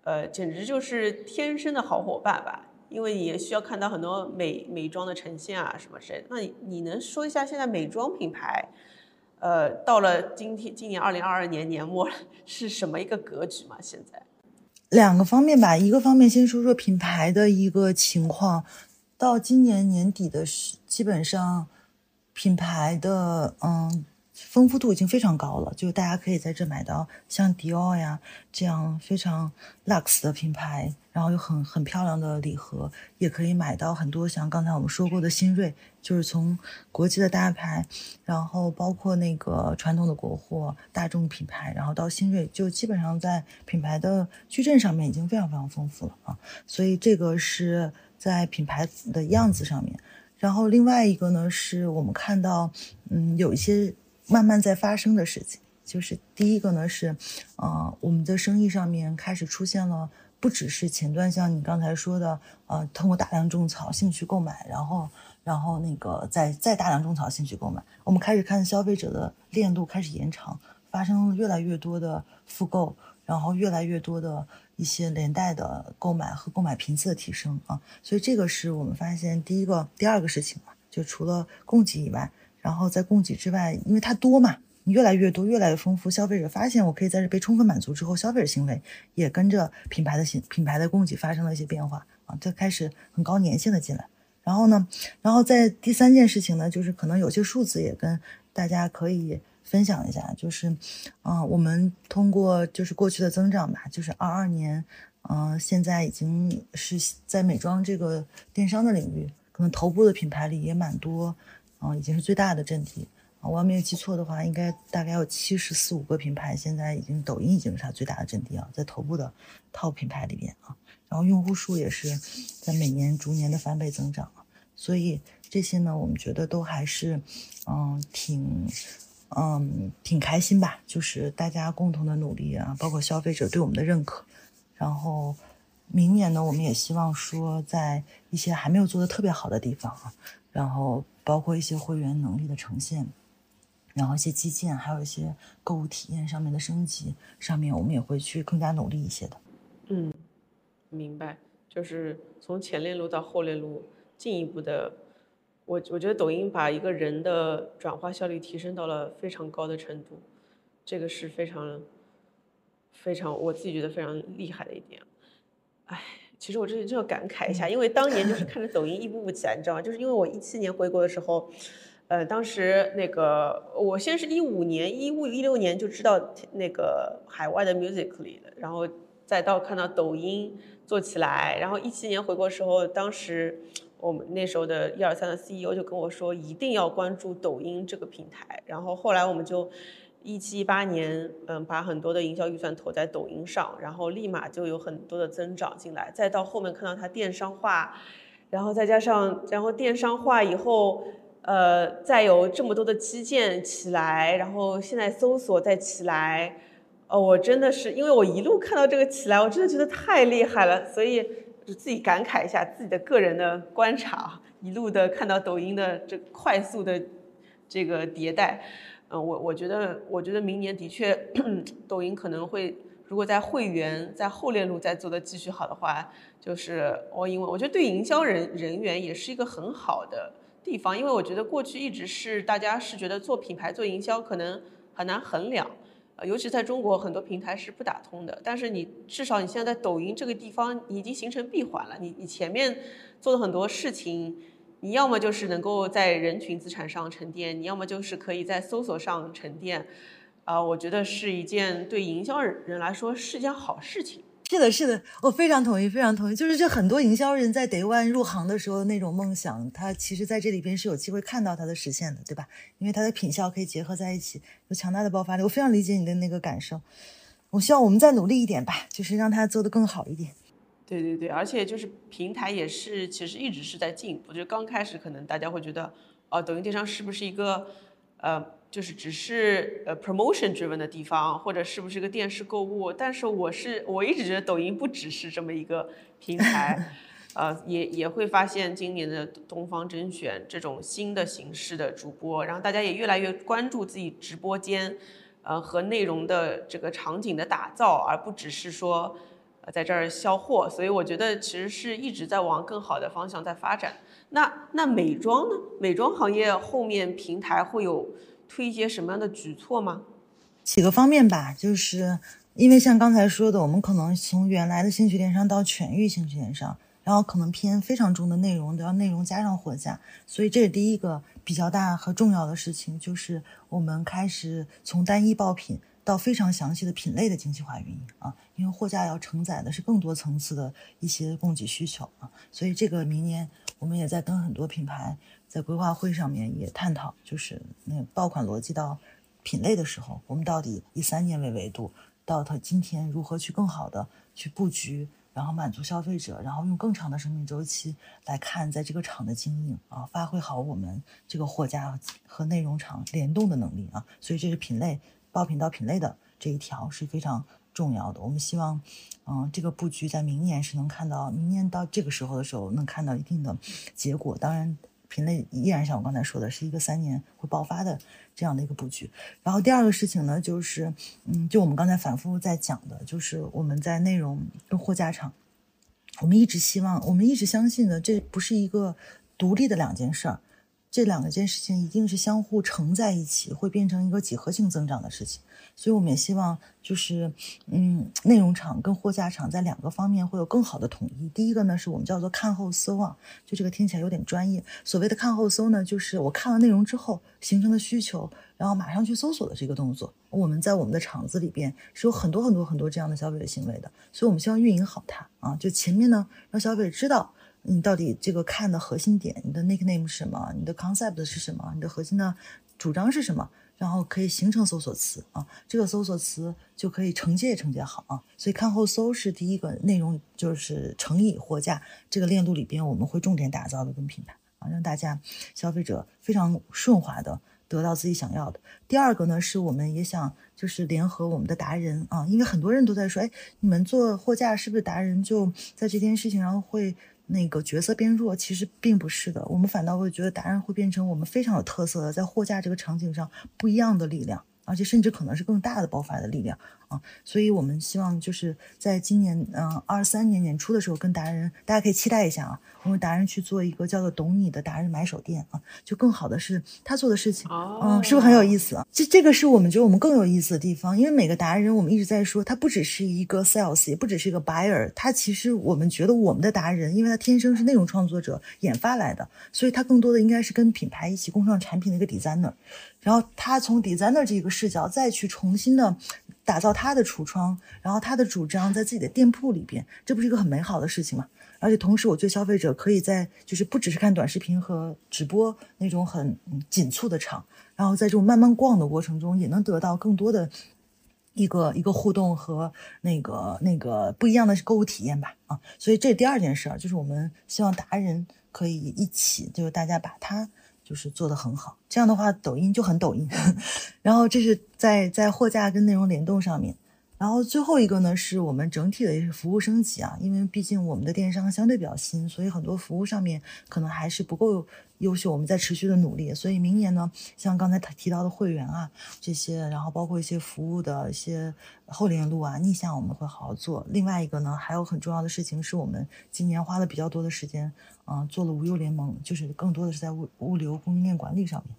呃，简直就是天生的好伙伴吧！因为你也需要看到很多美美妆的呈现啊，什么之类的。那你你能说一下现在美妆品牌，呃，到了今天今年二零二二年年末是什么一个格局吗？现在两个方面吧，一个方面先说说品牌的一个情况，到今年年底的是基本上品牌的嗯。丰富度已经非常高了，就大家可以在这买到像迪奥呀这样非常 lux 的品牌，然后有很很漂亮的礼盒，也可以买到很多像刚才我们说过的新锐，就是从国际的大牌，然后包括那个传统的国货、大众品牌，然后到新锐，就基本上在品牌的矩阵上面已经非常非常丰富了啊。所以这个是在品牌的样子上面，然后另外一个呢是我们看到，嗯，有一些。慢慢在发生的事情，就是第一个呢是，呃，我们的生意上面开始出现了，不只是前端像你刚才说的，呃，通过大量种草兴趣购买，然后，然后那个再再大量种草兴趣购买，我们开始看消费者的链路开始延长，发生越来越多的复购，然后越来越多的一些连带的购买和购买频次的提升啊，所以这个是我们发现第一个、第二个事情嘛，就除了供给以外，然后在供给之外，因为它多嘛，越来越多、越来越丰富，消费者发现我可以在这被充分满足之后，消费者行为也跟着品牌的行品牌的供给发生了一些变化啊，就开始很高粘性的进来。然后呢，然后在第三件事情呢，就是可能有些数字也跟大家可以。分享一下，就是，嗯，我们通过就是过去的增长吧，就是二二年，嗯，现在已经是在美妆这个电商的领域，可能头部的品牌里也蛮多，嗯，已经是最大的阵地。啊，我要没有记错的话，应该大概有七十四五个品牌，现在已经抖音已经是它最大的阵地啊，在头部的 top 品牌里边啊，然后用户数也是在每年逐年的翻倍增长，所以这些呢，我们觉得都还是，嗯，挺。嗯，挺开心吧，就是大家共同的努力啊，包括消费者对我们的认可。然后，明年呢，我们也希望说，在一些还没有做的特别好的地方啊，然后包括一些会员能力的呈现，然后一些基建，还有一些购物体验上面的升级上面，我们也会去更加努力一些的。嗯，明白，就是从前链路到后链路，进一步的。我我觉得抖音把一个人的转化效率提升到了非常高的程度，这个是非常非常我自己觉得非常厉害的一点。哎，其实我这里就要感慨一下，因为当年就是看着抖音一步步起来，你知道吗？就是因为我一七年回国的时候，呃，当时那个我先是一五年、一五一六年就知道那个海外的 Musically 的，然后再到看到抖音做起来，然后一七年回国时候，当时。我们那时候的一二三的 CEO 就跟我说，一定要关注抖音这个平台。然后后来我们就一七一八年，嗯，把很多的营销预算投在抖音上，然后立马就有很多的增长进来。再到后面看到它电商化，然后再加上然后电商化以后，呃，再有这么多的基建起来，然后现在搜索再起来，哦，我真的是因为我一路看到这个起来，我真的觉得太厉害了，所以。就自己感慨一下自己的个人的观察，一路的看到抖音的这快速的这个迭代，嗯，我我觉得，我觉得明年的确，抖音可能会，如果在会员在后链路再做的继续好的话，就是我因为我觉得对营销人人员也是一个很好的地方，因为我觉得过去一直是大家是觉得做品牌做营销可能很难衡量。呃，尤其在中国，很多平台是不打通的。但是你至少你现在在抖音这个地方，你已经形成闭环了。你你前面做的很多事情，你要么就是能够在人群资产上沉淀，你要么就是可以在搜索上沉淀。啊，我觉得是一件对营销人来说是件好事情。是的，是的，我非常同意，非常同意。就是这很多营销人在 Day One 入行的时候那种梦想，他其实在这里边是有机会看到它的实现的，对吧？因为它的品效可以结合在一起，有强大的爆发力。我非常理解你的那个感受。我希望我们再努力一点吧，就是让它做得更好一点。对对对，而且就是平台也是，其实一直是在进步。就刚开始可能大家会觉得，哦，抖音电商是不是一个，呃。就是只是呃 promotion driven 的地方，或者是不是个电视购物？但是我是我一直觉得抖音不只是这么一个平台，*laughs* 呃，也也会发现今年的东方甄选这种新的形式的主播，然后大家也越来越关注自己直播间，呃和内容的这个场景的打造，而不只是说呃在这儿销货。所以我觉得其实是一直在往更好的方向在发展。那那美妆呢？美妆行业后面平台会有。推一些什么样的举措吗？几个方面吧，就是因为像刚才说的，我们可能从原来的兴趣电商到全域兴趣电商，然后可能偏非常重的内容都要内容加上货架，所以这是第一个比较大和重要的事情，就是我们开始从单一爆品到非常详细的品类的精细化运营啊，因为货架要承载的是更多层次的一些供给需求啊，所以这个明年我们也在跟很多品牌。在规划会上面也探讨，就是那爆款逻辑到品类的时候，我们到底以三年为维度，到它今天如何去更好的去布局，然后满足消费者，然后用更长的生命周期来看在这个厂的经营啊，发挥好我们这个货架和内容厂联动的能力啊，所以这是品类爆品到品类的这一条是非常重要的。我们希望，嗯，这个布局在明年是能看到，明年到这个时候的时候能看到一定的结果。当然。品类依然像我刚才说的，是一个三年会爆发的这样的一个布局。然后第二个事情呢，就是嗯，就我们刚才反复在讲的，就是我们在内容跟货架场，我们一直希望，我们一直相信的，这不是一个独立的两件事儿。这两个件事情一定是相互承在一起，会变成一个几何性增长的事情。所以我们也希望，就是嗯，内容厂跟货架厂在两个方面会有更好的统一。第一个呢，是我们叫做看后搜啊，就这个听起来有点专业。所谓的看后搜呢，就是我看了内容之后形成的需求，然后马上去搜索的这个动作。我们在我们的厂子里边是有很多很多很多这样的消费者行为的，所以我们希望运营好它啊。就前面呢，让消费者知道。你到底这个看的核心点，你的 nickname 是什么？你的 concept 是什么？你的核心的主张是什么？然后可以形成搜索词啊，这个搜索词就可以承接承接好啊。所以看后搜是第一个内容，就是乘以货架这个链路里边，我们会重点打造的跟品牌啊，让大家消费者非常顺滑的得到自己想要的。第二个呢，是我们也想就是联合我们的达人啊，因为很多人都在说，哎，你们做货架是不是达人就在这件事情上会。那个角色变弱，其实并不是的，我们反倒会觉得达人会变成我们非常有特色的，在货架这个场景上不一样的力量，而且甚至可能是更大的爆发的力量。啊，所以我们希望就是在今年，嗯，二三年年初的时候，跟达人，大家可以期待一下啊，我们达人去做一个叫做“懂你”的达人买手店啊，就更好的是他做的事情，嗯，是不是很有意思？这这个是我们觉得我们更有意思的地方，因为每个达人，我们一直在说，他不只是一个 sales，也不只是一个 buyer，他其实我们觉得我们的达人，因为他天生是内容创作者研发来的，所以他更多的应该是跟品牌一起共创产品的一个 designer，然后他从 designer 这个视角再去重新的。打造他的橱窗，然后他的主张在自己的店铺里边，这不是一个很美好的事情吗？而且同时，我觉得消费者可以在就是不只是看短视频和直播那种很紧促的场，然后在这种慢慢逛的过程中，也能得到更多的一个一个互动和那个那个不一样的购物体验吧。啊，所以这第二件事儿就是我们希望达人可以一起，就是大家把它。就是做的很好，这样的话抖音就很抖音。*laughs* 然后这是在在货架跟内容联动上面，然后最后一个呢是我们整体的也是服务升级啊，因为毕竟我们的电商相对比较新，所以很多服务上面可能还是不够优秀，我们在持续的努力。所以明年呢，像刚才提到的会员啊这些，然后包括一些服务的一些后联路啊逆向，我们会好好做。另外一个呢，还有很重要的事情是我们今年花了比较多的时间。啊，做了无忧联盟，就是更多的是在物物流供应链管理上面，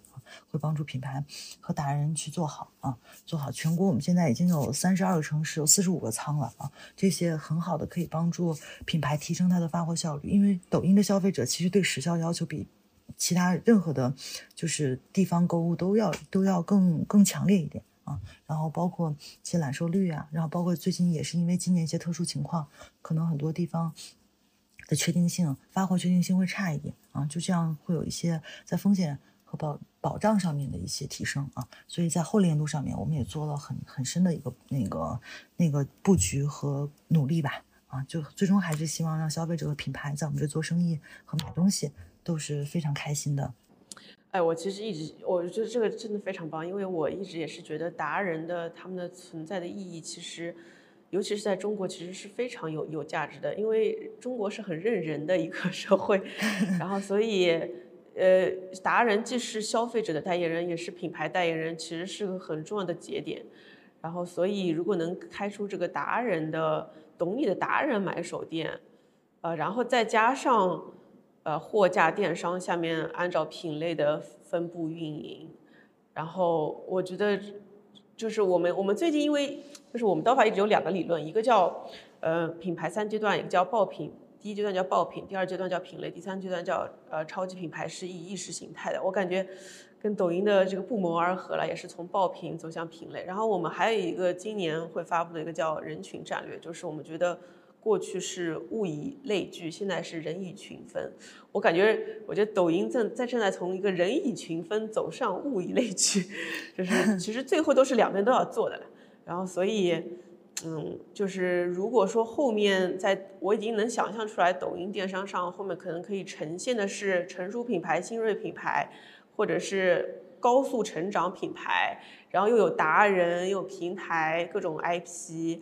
会帮助品牌和达人去做好啊，做好全国。我们现在已经有三十二个城市，有四十五个仓了啊，这些很好的可以帮助品牌提升它的发货效率。因为抖音的消费者其实对时效要求比其他任何的，就是地方购物都要都要更更强烈一点啊。然后包括其揽收率啊，然后包括最近也是因为今年一些特殊情况，可能很多地方。的确定性，发货确定性会差一点啊，就这样会有一些在风险和保保障上面的一些提升啊，所以在后链路上面，我们也做了很很深的一个那个那个布局和努力吧啊，就最终还是希望让消费者和品牌在我们这做生意和买东西都是非常开心的。哎，我其实一直我觉得这个真的非常棒，因为我一直也是觉得达人的他们的存在的意义其实。尤其是在中国，其实是非常有有价值的，因为中国是很认人的一个社会，*laughs* 然后所以，呃，达人既是消费者的代言人，也是品牌代言人，其实是个很重要的节点。然后，所以如果能开出这个达人的懂你的达人买手店，呃，然后再加上呃货架电商下面按照品类的分布运营，然后我觉得。就是我们，我们最近因为就是我们刀法一直有两个理论，一个叫呃品牌三阶段，一个叫爆品，第一阶段叫爆品，第二阶段叫品类，第三阶段叫呃超级品牌是以意识形态的。我感觉跟抖音的这个不谋而合了，也是从爆品走向品类。然后我们还有一个今年会发布的一个叫人群战略，就是我们觉得。过去是物以类聚，现在是人以群分。我感觉，我觉得抖音正在正在从一个人以群分走上物以类聚，*laughs* 就是其实最后都是两边都要做的了。然后，所以，嗯，就是如果说后面在，我已经能想象出来，抖音电商上后面可能可以呈现的是成熟品牌、新锐品牌，或者是高速成长品牌，然后又有达人、又有平台、各种 IP。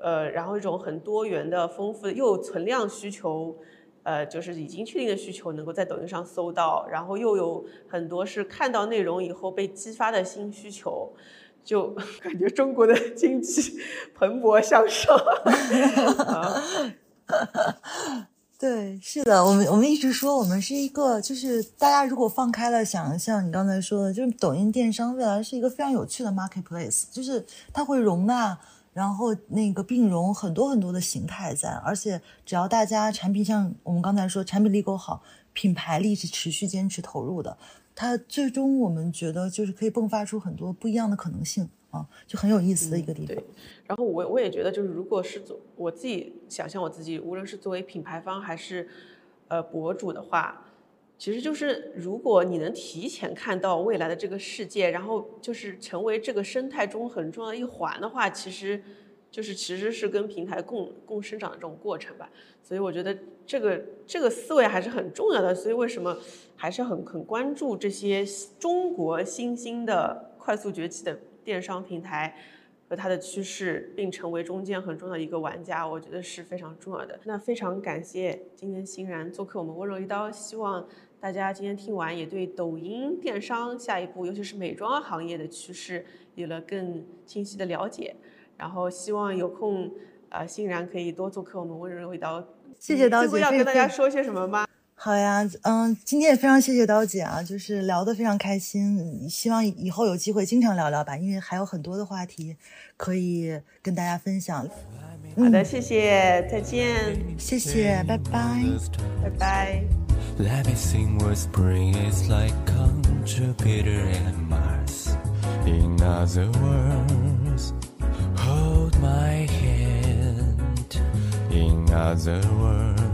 呃，然后一种很多元的、丰富的，又有存量需求，呃，就是已经确定的需求能够在抖音上搜到，然后又有很多是看到内容以后被激发的新需求，就 *laughs* 感觉中国的 *laughs* 经济 *laughs* 蓬勃向上。对，是的，我们我们一直说我们是一个，就是大家如果放开了想，像你刚才说的，就是抖音电商未来是一个非常有趣的 marketplace，就是它会容纳，然后那个并容很多很多的形态在，而且只要大家产品像我们刚才说产品力够好，品牌力是持续坚持投入的，它最终我们觉得就是可以迸发出很多不一样的可能性。啊，就很有意思的一个地方。对，然后我我也觉得，就是如果是做我自己想象我自己，无论是作为品牌方还是呃博主的话，其实就是如果你能提前看到未来的这个世界，然后就是成为这个生态中很重要的一环的话，其实就是其实是跟平台共共生长的这种过程吧。所以我觉得这个这个思维还是很重要的。所以为什么还是很很关注这些中国新兴的快速崛起的？电商平台和它的趋势，并成为中间很重要的一个玩家，我觉得是非常重要的。那非常感谢今天欣然做客我们温柔一刀，希望大家今天听完也对抖音电商下一步，尤其是美妆行业的趋势有了更清晰的了解。然后希望有空，呃，欣然可以多做客我们温柔味道。谢谢刀姐。最后要跟大家说些什么吗？好呀，嗯，今天也非常谢谢刀姐啊，就是聊得非常开心，希望以后有机会经常聊聊吧，因为还有很多的话题可以跟大家分享。好的，谢谢，再见，谢谢，拜拜，拜拜。In other words.